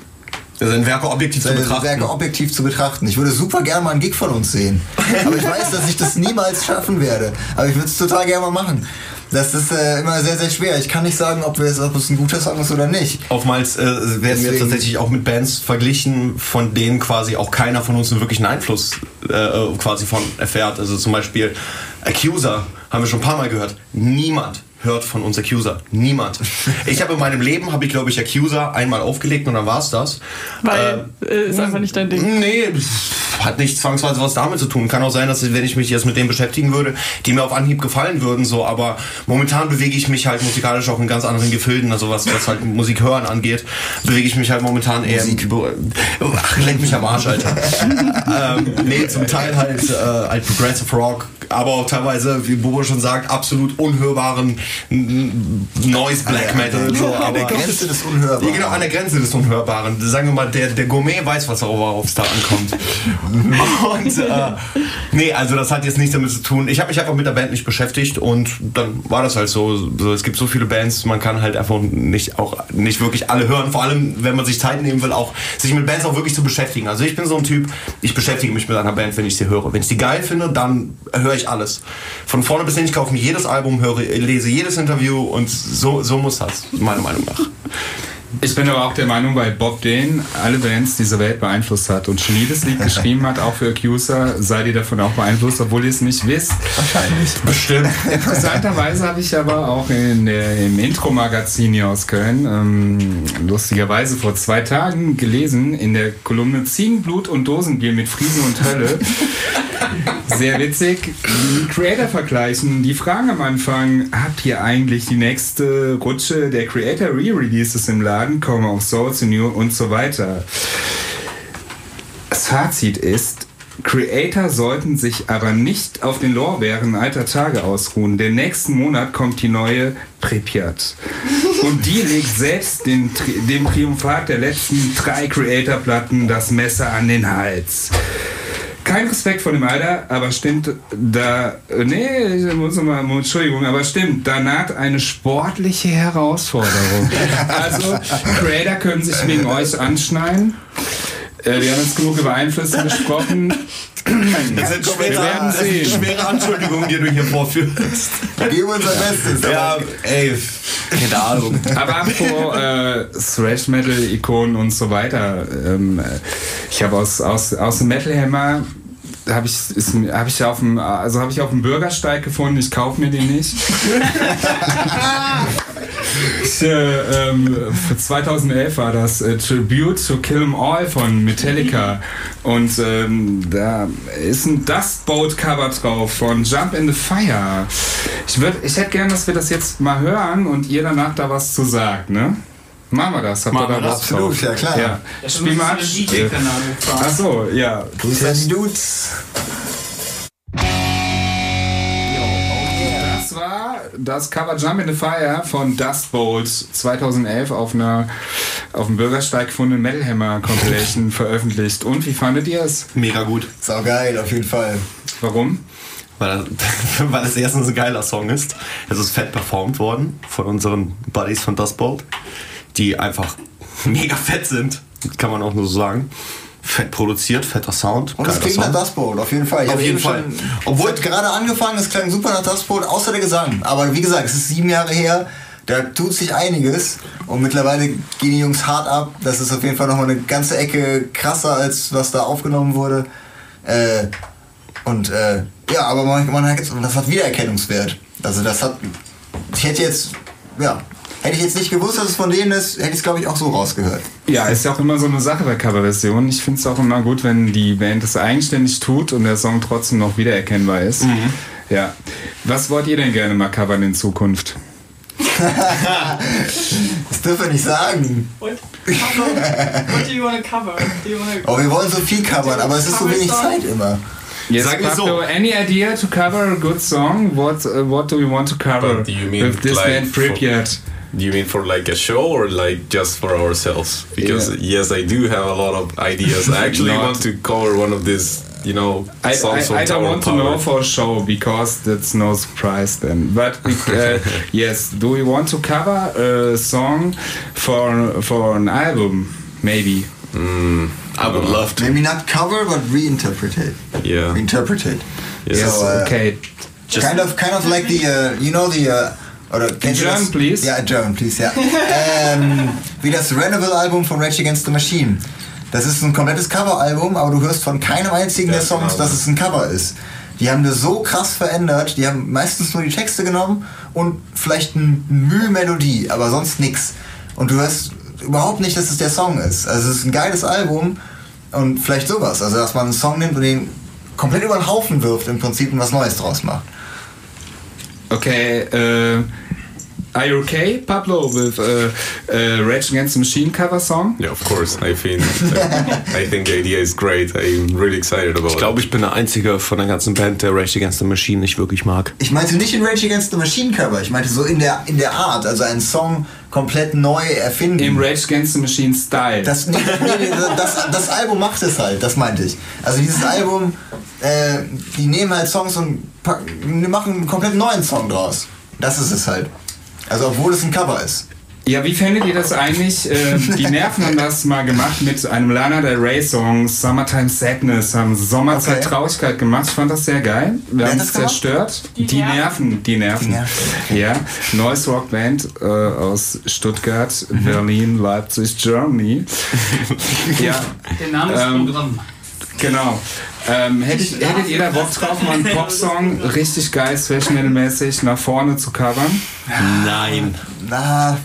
C: seine Werke objektiv zu
D: seine
C: betrachten.
D: Werke objektiv zu betrachten. Ich würde super gerne mal einen Gig von uns sehen. Aber ich weiß, dass ich das niemals schaffen werde. Aber ich würde es total gerne mal machen. Das ist äh, immer sehr, sehr schwer. Ich kann nicht sagen, ob, wir jetzt, ob es ein guter Song ist oder nicht.
C: Oftmals äh, werden wir
D: Deswegen-
C: tatsächlich auch mit Bands verglichen, von denen quasi auch keiner von uns einen wirklichen Einfluss äh, quasi von erfährt. Also zum Beispiel Accuser haben wir schon ein paar Mal gehört. Niemand hört von uns Accuser. Niemand. Ich habe in meinem Leben, habe ich glaube ich Accuser einmal aufgelegt und dann war's das.
B: Weil äh, ist einfach nicht dein Ding.
C: Nee, hat nicht zwangsweise was damit zu tun. Kann auch sein, dass wenn ich mich jetzt mit denen beschäftigen würde, die mir auf Anhieb gefallen würden, so, aber momentan bewege ich mich halt musikalisch auch in ganz anderen Gefilden, also was, was halt Musik hören angeht, bewege ich mich halt momentan eher im Ach, leck mich am Arsch, Alter. ähm, nee, zum Teil halt, äh, halt Progressive Rock, aber auch teilweise, wie Bobo schon sagt, absolut unhörbaren Noise Black Metal. So,
D: An der Grenze des Unhörbaren.
C: Ja, genau, an der Grenze des Unhörbaren. Sagen wir mal, der, der Gourmet weiß, was worauf es da ankommt. und äh, nee, also das hat jetzt nichts damit zu tun. Ich habe mich einfach mit der Band nicht beschäftigt und dann war das halt so. so. Es gibt so viele Bands, man kann halt einfach nicht auch nicht wirklich alle hören. Vor allem, wenn man sich Zeit nehmen will, auch sich mit Bands auch wirklich zu beschäftigen. Also ich bin so ein Typ, ich beschäftige mich mit einer Band, wenn ich sie höre. Wenn ich die geil finde, dann höre ich alles. Von vorne bis hin, ich kaufe mir jedes Album, höre, lese jedes Interview und so, so muss das, meiner Meinung nach.
E: Ich bin aber auch der Meinung, weil Bob Dylan alle Bands dieser Welt beeinflusst hat und schon jedes Lied geschrieben hat, auch für Accuser, seid ihr davon auch beeinflusst, obwohl ihr es nicht wisst.
C: Wahrscheinlich.
E: Bestimmt. Interessanterweise habe ich aber auch in der, im Intro-Magazin hier aus Köln ähm, lustigerweise vor zwei Tagen gelesen in der Kolumne Ziegenblut und Dosenbier mit Friesen und Hölle. Sehr witzig. Die Creator vergleichen. Die Fragen am Anfang, habt ihr eigentlich die nächste Rutsche der Creator Re-Releases im Laden? Kommen auf Souls New und so weiter. Das Fazit ist, Creator sollten sich aber nicht auf den Lorbeeren alter Tage ausruhen. denn nächsten Monat kommt die neue Pripyat. Und die legt selbst den, dem Triumphat der letzten drei Creator-Platten das Messer an den Hals. Kein Respekt vor dem Alter, aber stimmt, da, nee, ich muss mal, Entschuldigung, aber stimmt, da naht eine sportliche Herausforderung. Also, Creator können sich wegen euch anschneiden. Äh, wir haben jetzt genug über Einflüsse gesprochen.
C: Das sind
E: Wir
C: schwere,
E: werden
C: das sind
E: sehen.
C: schwere Anschuldigungen, die du hier vorführst.
D: Geben unser Bestes.
C: Ja, ey, keine Ahnung.
E: Aber apropos äh, Thrash Metal Ikonen und so weiter. Ähm, äh, ich habe aus, aus, aus dem Metal Hammer habe ich ist, habe ich auf dem also habe ich auf dem Bürgersteig gefunden. Ich kaufe mir den nicht. Ich, äh, ähm, für 2011 war das äh, Tribute to Kill 'Em All von Metallica und ähm, da ist ein Dust Boat Cover drauf von Jump in the Fire. Ich würde, ich hätte gern, dass wir das jetzt mal hören und ihr danach da was zu sagt, ne? Machen wir das? Habt
D: Machen
E: da
D: wir das.
E: drauf?
D: Absolut, ja, klar.
E: Ja.
D: Ja,
E: Spiel mal. Ach so, ja.
D: Grüße an die Dudes.
E: Das war das Cover Jump in the Fire von Dust Bolt 2011 auf einer auf dem Bürgersteig gefundenen Metal Hammer Compilation veröffentlicht. Und wie fandet ihr es?
C: Mega gut.
D: Sau geil, auf jeden Fall.
E: Warum?
C: Weil, das- weil es erstens ein geiler Song ist. Es ist fett performt worden von unseren Buddies von Dust Bolt, die einfach mega fett sind, kann man auch nur so sagen. fett produziert, fetter Sound.
D: Und es klingt nach
C: Song.
D: Dust Bowl, auf jeden Fall. Ich
C: Auf jeden Fall.
D: Schon,
C: Obwohl-
D: gerade angefangen, es klang super nach Dust Bowl, außer der Gesang. Aber wie gesagt, es ist sieben Jahre her, da tut sich einiges. Und mittlerweile gehen die Jungs hart ab. Das ist auf jeden Fall nochmal eine ganze Ecke krasser, als was da aufgenommen wurde. Äh, und äh, ja, aber man, man hat das hat Wiedererkennungswert. Also das hat, ich hätte jetzt, ja, hätte ich jetzt nicht gewusst, dass es von denen ist, hätte ich es glaube ich auch so rausgehört.
E: Ja, ist ja auch immer so eine Sache bei Coverversionen. Ich finde es auch immer gut, wenn die Band es eigenständig tut und der Song trotzdem noch wiedererkennbar ist. Ja. Was wollt ihr denn gerne mal covern in Zukunft?
D: Das dürfen wir nicht sagen.
B: What? What do you want to cover? Do you wanna
D: Oh, wir wollen so viel covern, aber es ist so wenig
B: song?
D: Zeit immer.
E: Yes,
C: Sag mir so.
E: Pablo, any idea to cover a good song? What uh, What do we want to cover
A: But do you mean
E: with this
A: like
E: band
A: for-
E: Pripyat?
A: Do you mean for like a show or like just for ourselves? Because yes, I do have a lot of ideas. I actually
E: Not-
A: want to cover one of these, you know,
E: I,
A: songs
E: I,
A: from
E: I don't
A: Tower
E: want to know for show because that's no surprise then. But uh, yes, do we want to cover a song for for an album? Maybe.
C: I would love to.
D: Maybe not cover, but reinterpret it.
A: Yeah.
D: Reinterpret it.
E: Yes,
D: So, uh,
E: okay.
D: kind of, kind of like the, uh, you know the, uh, oder ihr
E: German,
D: das?
E: please.
D: Ja, German, please, ja. ähm, wie das Renewal-Album von Rage Against the Machine. Das ist ein komplettes Coveralbum, aber du hörst von keinem einzigen der Songs,
A: genau.
D: dass es ein Cover ist. Die haben das so krass verändert, die haben meistens nur die Texte genommen und vielleicht ein Mühe Melodie, aber sonst nix. Und du hörst überhaupt nicht, dass es der Song ist. Also es ist ein geiles Album und vielleicht sowas. Also dass man einen Song nimmt und den komplett über den Haufen wirft im Prinzip und was Neues draus macht.
E: Okay, uh, are you okay, Pablo, with uh, uh, Rage Against the Machine cover song?
A: Yeah, of course. I think I think the idea is great. I'm really excited about
C: Ich glaube, ich bin der Einzige von der ganzen Band, der Rage Against the Machine nicht wirklich mag.
D: Ich meinte nicht in Rage Against the Machine Cover, ich meinte so in der, in der Art, also einen Song komplett neu erfinden.
E: Im Rage Against the Machine Style.
D: Das, nee, nee, nee, das, das Album macht es halt, das meinte ich. Also dieses Album, äh, die nehmen halt Songs und packen, machen einen komplett neuen Song draus. Das ist es halt. Also obwohl es ein Cover ist.
E: Ja, wie fändet ihr das eigentlich? Ähm, die Nerven haben das mal gemacht mit einem Lana Del Rey Song, Summertime Sadness, haben Sommerzeit
D: Okay.
E: Traurigkeit gemacht. Ich fand das sehr geil. Wir haben es zerstört.
B: Die
E: Die, Nerven. die Nerven.
D: Die Nerven.
E: Ja, Noise Rock Band äh, aus Stuttgart, Berlin, Leipzig, Germany. ja,
Q: Der Name ist
E: Ähm,
Q: Programm.
E: Genau. Ähm, hättet, hättet ihr da Bock drauf, mal einen Popsong richtig geil, Special Metal mäßig nach vorne zu covern?
C: Nein.
D: Na,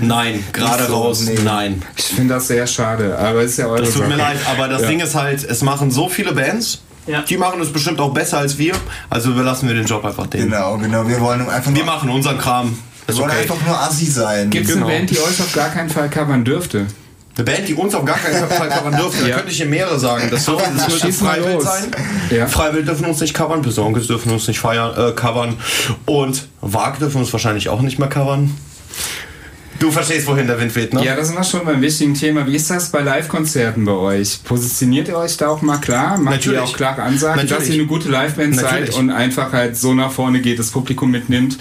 C: Nein, gerade
D: so,
C: raus,
D: nee.
C: nein.
E: Ich finde das sehr schade, aber es ist ja eure
C: Das tut
E: Sache.
C: mir leid, aber das
E: Ja.
C: Ding ist halt, es machen so viele Bands,
Q: Ja.
C: die machen es bestimmt auch besser als wir, also überlassen wir den Job einfach denen.
D: genau, genau. Wir wollen einfach
C: Wir machen unseren Kram.
D: wir wollen
C: okay.
D: einfach nur Assi sein.
E: Gibt es
C: Genau.
E: eine Band, die euch auf gar keinen Fall covern dürfte?
C: Eine Band, die uns auf gar keinen Fall covern dürfte, da
E: Ja.
C: könnte ich hier mehrere sagen. Das, soll, das müsste Freiwild
E: los.
C: sein.
E: Ja.
C: Freiwild dürfen uns nicht covern, Besonkels dürfen uns nicht feiern, äh, covern und Wag dürfen uns wahrscheinlich auch nicht mehr covern. Du verstehst, wohin der Wind weht, ne?
E: Ja, das sind wir schon beim wichtigen Thema. Wie ist das bei Live-Konzerten bei euch? Positioniert ihr euch da auch mal klar? Macht
C: Natürlich.
E: ihr auch klare Ansagen, dass
C: Natürlich.
E: ihr eine gute Liveband seid und einfach halt so nach vorne geht, das Publikum mitnimmt?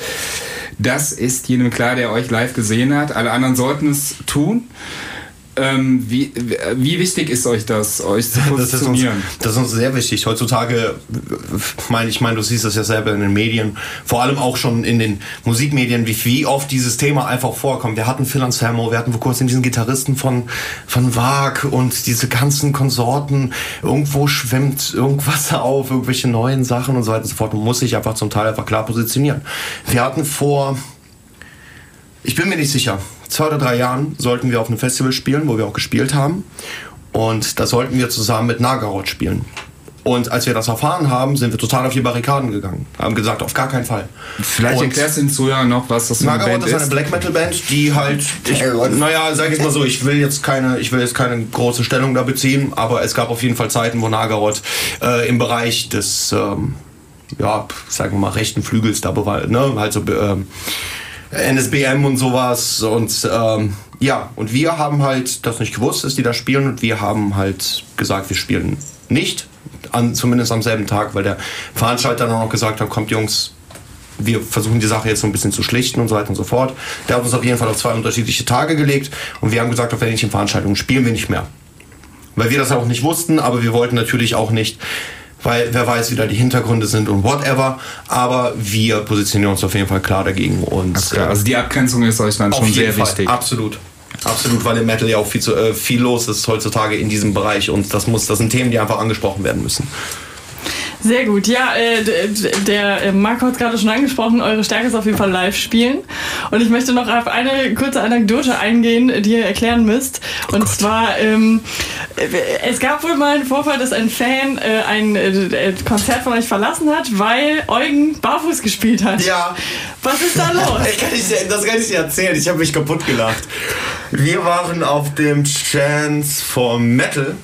E: Das ist jedem klar, der euch live gesehen hat. Alle anderen sollten es tun. Ähm, wie, wie wichtig ist euch das, euch zu
C: Das ist, uns,
E: positionieren?
C: das ist uns sehr wichtig. Heutzutage, meine ich meine, du siehst das ja selber in den Medien, vor allem auch schon in den Musikmedien, wie, wie oft dieses Thema einfach vorkommt. Wir hatten Phil Anselmo, wir hatten vor kurzem diesen Gitarristen von, von Wag und diese ganzen Konsorten. Irgendwo schwemmt irgendwas auf, irgendwelche neuen Sachen und so weiter und so fort. Man muss sich einfach zum Teil einfach klar positionieren. Wir hatten vor, ich bin mir nicht sicher. Zwei oder drei Jahren sollten wir auf einem Festival spielen, wo wir auch gespielt haben. Und da sollten wir zusammen mit Nagarot spielen. Und als wir das erfahren haben, sind wir total auf die Barrikaden gegangen. Haben gesagt, auf gar keinen Fall.
E: Vielleicht
C: Und
E: erklärst du den Zuhörern noch, was das für eine
C: Nagarot
E: Band
C: ist eine
E: ist.
C: Black Metal Band, die halt, ich, naja, sag ich mal so, ich will jetzt keine, ich will jetzt keine große Stellung da beziehen, aber es gab auf jeden Fall Zeiten, wo Nagarot äh, im Bereich des, ähm, ja, sagen wir mal, rechten Flügels da war, ne, halt so, ähm, NSBM und sowas und ähm, ja, und wir haben halt das nicht gewusst, dass die da spielen und wir haben halt gesagt, wir spielen nicht, an, zumindest am selben Tag, weil der Veranstalter dann auch gesagt hat, kommt Jungs, wir versuchen die Sache jetzt so ein bisschen zu schlichten und so weiter und so fort. Der hat uns auf jeden Fall auf zwei unterschiedliche Tage gelegt und wir haben gesagt, auf welchen Veranstaltungen spielen wir nicht mehr. weil wir das auch nicht wussten, aber wir wollten natürlich auch nicht, weil wer weiß, wie da die Hintergründe sind und whatever. Aber wir positionieren uns auf jeden Fall klar dagegen. Und,
E: Alles klar, also die Abgrenzung ist euch dann schon sehr
C: Fall,
E: wichtig.
C: Absolut. Absolut, weil im Metal ja auch viel, zu, äh, viel los ist heutzutage in diesem Bereich und das muss, das sind Themen, die einfach angesprochen werden müssen.
B: Sehr gut. Ja, äh, der äh, Marco hat es gerade schon angesprochen, eure Stärke ist auf jeden Fall live spielen. Und ich möchte noch auf eine kurze Anekdote eingehen, die ihr erklären müsst. Und zwar, ähm, äh, es gab wohl mal einen Vorfall, dass ein Fan äh, ein äh, Konzert von euch verlassen hat, weil Eugen barfuß gespielt hat.
C: Ja.
B: Was ist da los?
C: Ich kann nicht, das kann ich dir erzählen. Ich habe mich kaputt gelacht. Wir waren auf dem Chance for Metal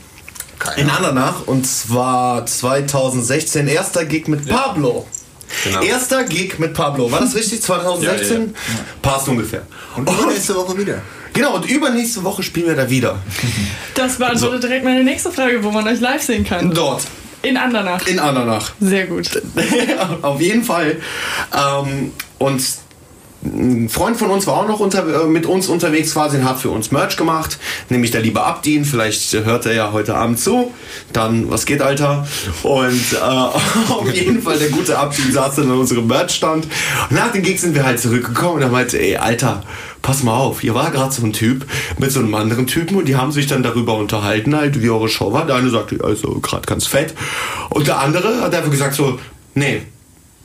C: in Andernach und zwar 2016. Erster Gig mit Pablo.
A: Genau.
C: Erster Gig mit Pablo. War das richtig? 2016?
A: Ja, ja,
C: Passt ungefähr.
D: Und übernächste Woche wieder.
C: Genau, und übernächste Woche spielen wir da wieder.
B: Das beantwortet direkt meine nächste Frage, wo man euch live sehen kann.
C: Dort.
B: In Andernach.
C: In Andernach.
B: Sehr gut.
C: Auf jeden Fall. Ähm, und ein Freund von uns war auch noch unter, äh, mit uns unterwegs quasi und hat für uns Merch gemacht, nämlich der liebe Abdin. Vielleicht hört er ja heute Abend zu. Dann, was geht, Alter? Und äh, auf jeden Fall, der gute Abdin saß dann an unserem Merchstand. Nach dem Gig sind wir halt zurückgekommen und er meinte, ey, Alter, pass mal auf, hier war gerade so ein Typ mit so einem anderen Typen und die haben sich dann darüber unterhalten, halt, wie eure Show war. Der eine sagte, also gerade ganz fett. Und der andere hat einfach gesagt so, nee,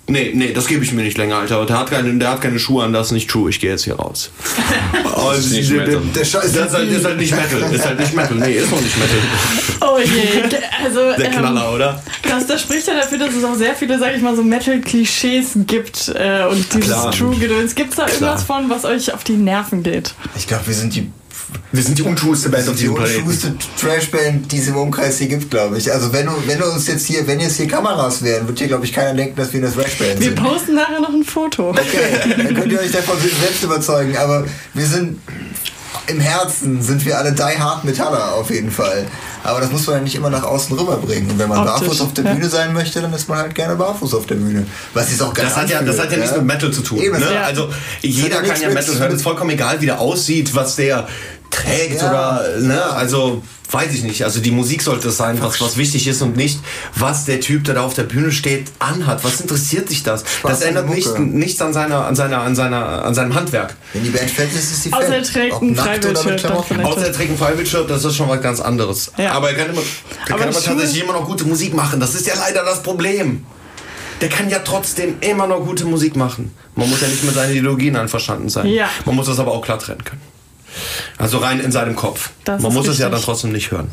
C: Nee, nee, das gebe ich mir nicht länger, Alter. Der hat keine, der hat keine Schuhe an, das ist nicht true. Ich gehe jetzt hier raus. Und
A: ist nicht
C: der-
A: Metal.
C: Der das ist halt, ist halt nicht Metal. Ist halt nicht Metal. Nee, ist noch nicht Metal.
B: Oh je. Also,
C: Der Knaller, oder?
B: Das, das spricht ja dafür, dass es auch sehr viele, sag ich mal, so Metal-Klischees gibt äh, und dieses. True-Gedöns. Gibt es da irgendwas von, was euch auf die Nerven geht?
D: Ich glaube, wir sind die
C: Wir sind die untrueste Band auf
D: die
C: diesem Planeten.
D: unschuhste Trashband, die es im Umkreis hier gibt, glaube ich. Also wenn du, wenn du uns jetzt hier, wenn jetzt hier Kameras wären, wird hier, glaube ich, keiner denken, dass wir eine Thrashband
B: Wir
D: sind.
B: posten nachher noch ein Foto.
D: Okay, dann könnt ihr euch davon selbst überzeugen. Aber wir sind im Herzen sind wir alle die hard Metaller auf jeden Fall. Aber das muss man ja nicht immer nach außen rüberbringen. Und wenn man
B: Optisch,
D: barfuß auf der
B: ja.
D: Bühne sein möchte, dann ist man halt gerne barfuß auf der Bühne. Was ist auch ganz
C: Das hat, ja, das hat ja nichts mit Metal zu tun.
D: Eben,
C: ne?
D: ja.
C: Also jeder
D: ja
C: kann ja Metal hören.
D: mit-
C: Ist vollkommen egal, wie der aussieht, was der trägt
D: Ja,
C: oder ne?
D: ja.
C: Also weiß ich nicht. Also die Musik sollte es sein, was, was wichtig ist und nicht, was der Typ, der da auf der Bühne steht, anhat. Was interessiert sich das?
D: Spaß
C: das ändert
D: der
C: nicht, nichts an seiner, an seiner, an seiner, an seinem Handwerk.
D: Wenn die Band fett ist, ist sie
B: Außer er trägt ein vielleicht.
C: Außer er trägt ein Freiwilligshirt, das ist schon was ganz anderes.
B: Ja.
C: Aber er kann, immer, er
B: Aber
C: kann aber tatsächlich immer noch gute Musik machen. Das ist ja leider das Problem. Der kann ja trotzdem immer noch gute Musik machen. Man muss ja nicht mit seinen Ideologien einverstanden sein.
B: Ja.
C: Man muss das aber auch klar trennen können. Also rein in seinem Kopf.
B: Das
C: man muss es ja
B: richtig.
C: dann trotzdem nicht hören.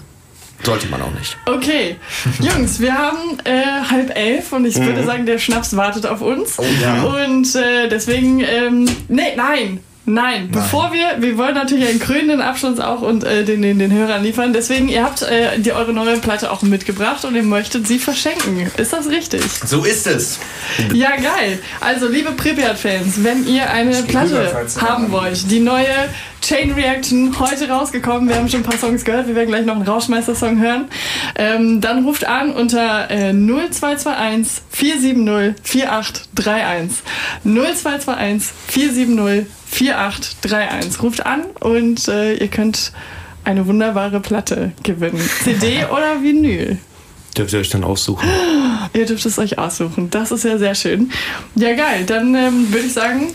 C: Sollte man auch nicht.
B: Okay, Jungs, wir haben äh, halb elf und ich würde sagen, der Schnaps wartet auf uns.
D: Oh ja.
B: Und äh, deswegen, ähm, nee, nein. Nein, bevor wir, wir wollen natürlich einen krönenden Abschluss auch und äh, den, den, den Hörern liefern. Deswegen, ihr habt äh, die, eure neue Platte auch mitgebracht und ihr möchtet sie verschenken. Ist das richtig?
C: So ist es.
B: Ja, geil. Also, liebe Pripyat-Fans, wenn ihr eine Platte haben wollt, die neue Chain Reaction heute rausgekommen, wir haben schon ein paar Songs gehört, wir werden gleich noch einen Rauschmeister-Song hören, ähm, dann ruft an unter äh, 0221 470 4831. 0221 470 4831. Ruft an und äh, ihr könnt eine wunderbare Platte gewinnen. CD oder Vinyl?
C: Dürft ihr euch dann aussuchen.
B: Ihr dürft es euch aussuchen. Das ist ja sehr schön. Ja, geil. Dann ähm, würde ich sagen,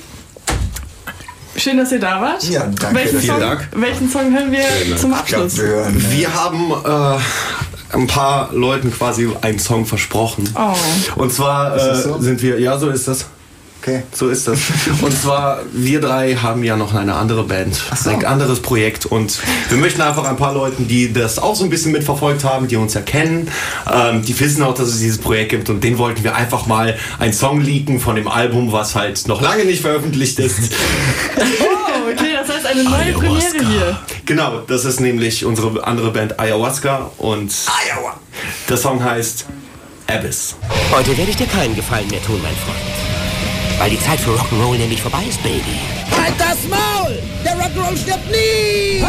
B: schön, dass ihr da wart.
D: Ja, danke.
B: Welchen,
C: Vielen
B: Song,
C: Dank.
B: welchen Song hören wir zum Abschluss?
D: Wir hören, äh,
C: Wir haben äh, ein paar Leuten quasi einen Song versprochen.
B: Oh.
C: Und zwar äh,
D: so?
C: sind wir, ja, so ist das.
D: Okay.
C: So ist das. Und zwar, wir drei haben ja noch eine andere Band,
D: so.
C: ein anderes Projekt. Und wir möchten einfach ein paar Leuten, die das auch so ein bisschen mitverfolgt haben, die uns erkennen, ähm, die wissen auch, dass es dieses Projekt gibt. Und denen wollten wir einfach mal einen Song leaken von dem Album, was halt noch lange nicht veröffentlicht ist.
B: Oh, okay, das heißt eine neue Premiere hier.
C: Genau, das ist nämlich unsere andere Band Ayahuasca. Und der Song heißt Abyss.
Q: Heute werde ich dir keinen Gefallen mehr tun, mein Freund. Weil die Zeit für Rock'n'Roll nämlich vorbei ist, Baby.
F: Halt das Maul! Der Rock'n'Roll stirbt nie!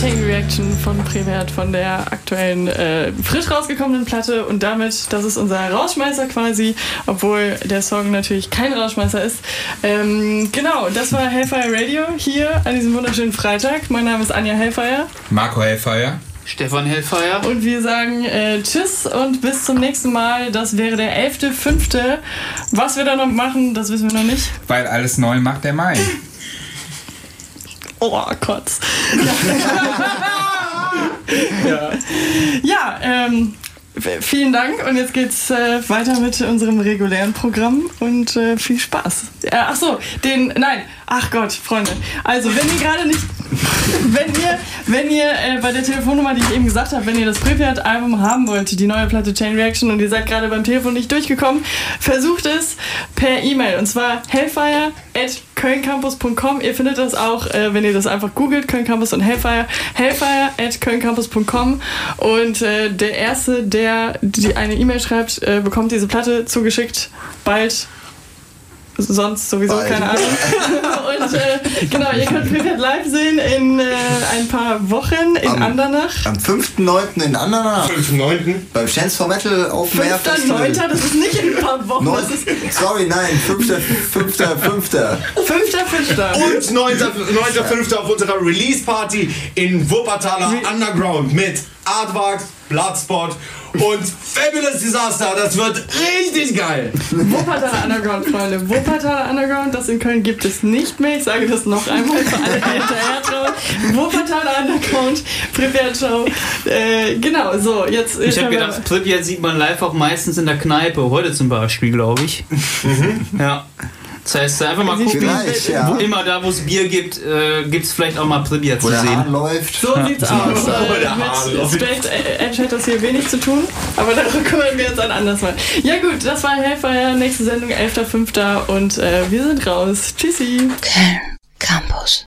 B: Chain Reaction von Prevert von der aktuellen äh, frisch rausgekommenen Platte und damit, das ist unser Rausschmeißer quasi, obwohl der Song natürlich kein Rausschmeißer ist. Ähm, genau, das war Hellfire Radio hier an diesem wunderschönen Freitag. Mein Name ist Anja Hellfire.
R: Marco Hellfire.
S: Stefan Hellfire.
B: Und wir sagen äh, Tschüss und bis zum nächsten Mal. Das wäre der 11.05. Was wir da noch machen, das wissen wir noch nicht.
R: Weil alles neu macht der Mai.
B: Oh, Kotz. ja, ja ähm, vielen Dank und jetzt geht's äh, weiter mit unserem regulären Programm und äh, viel Spaß. Äh, ach so, den, nein, ach Gott, Freunde. Also, wenn ihr gerade nicht, wenn ihr, wenn ihr äh, bei der Telefonnummer, die ich eben gesagt habe, wenn ihr das Pripyat-Album haben wollt, die neue Platte Chain Reaction und ihr seid gerade beim Telefon nicht durchgekommen, versucht es per E-Mail. Und zwar hellfire at kölncampus.com. Ihr findet das auch, äh, wenn ihr das einfach googelt, Köln Campus und Hellfire, hellfire at kölncampus.com und äh, der Erste, der die eine E-Mail schreibt, äh, bekommt diese Platte zugeschickt, bald sonst sowieso,
D: Bald.
B: keine Ahnung. und äh, genau, ihr könnt Pripyat live sehen in äh, ein paar Wochen in
D: Am-
B: Andernach.
D: Am 5.9. in Andernach.
C: 5.9.
D: Beim Chance for Metal Open Air Festival.
B: 5.9., das ist nicht in ein paar Wochen, das ist
D: Sorry, nein, 5.5. 5.
B: 5.5.
C: Und 9.5. auf unserer Release Party in Wuppertaler Underground mit Artwork, Bloodspot und Fabulous Disaster. Das wird richtig geil.
B: Wuppertaler Underground, Freunde. Wuppertaler Underground, das in Köln gibt es nicht mehr. Ich sage das noch einmal für alle, die hinterher trauen. Wuppertaler Underground, Pripyat Show. Äh, genau, so, jetzt.
S: Ich habe gedacht, Pripyat sieht man live auch meistens in der Kneipe. Heute zum Beispiel, glaube ich. Ja. Das heißt, einfach mal gucken,
D: Vielleicht, ja.
S: wo immer da, wo es Bier gibt, äh, gibt es vielleicht auch mal
D: Wo
S: zu
D: der
S: sehen.
D: Hahn läuft.
B: So sieht's aus.
S: Wo der
B: Äh, mit Edge hat das hier wenig zu tun, aber darüber kümmern wir uns ein anderes Mal. Ja gut, das war Hellfire, nächste Sendung 11.05. und äh, wir sind raus. Tschüssi.
N: Campus.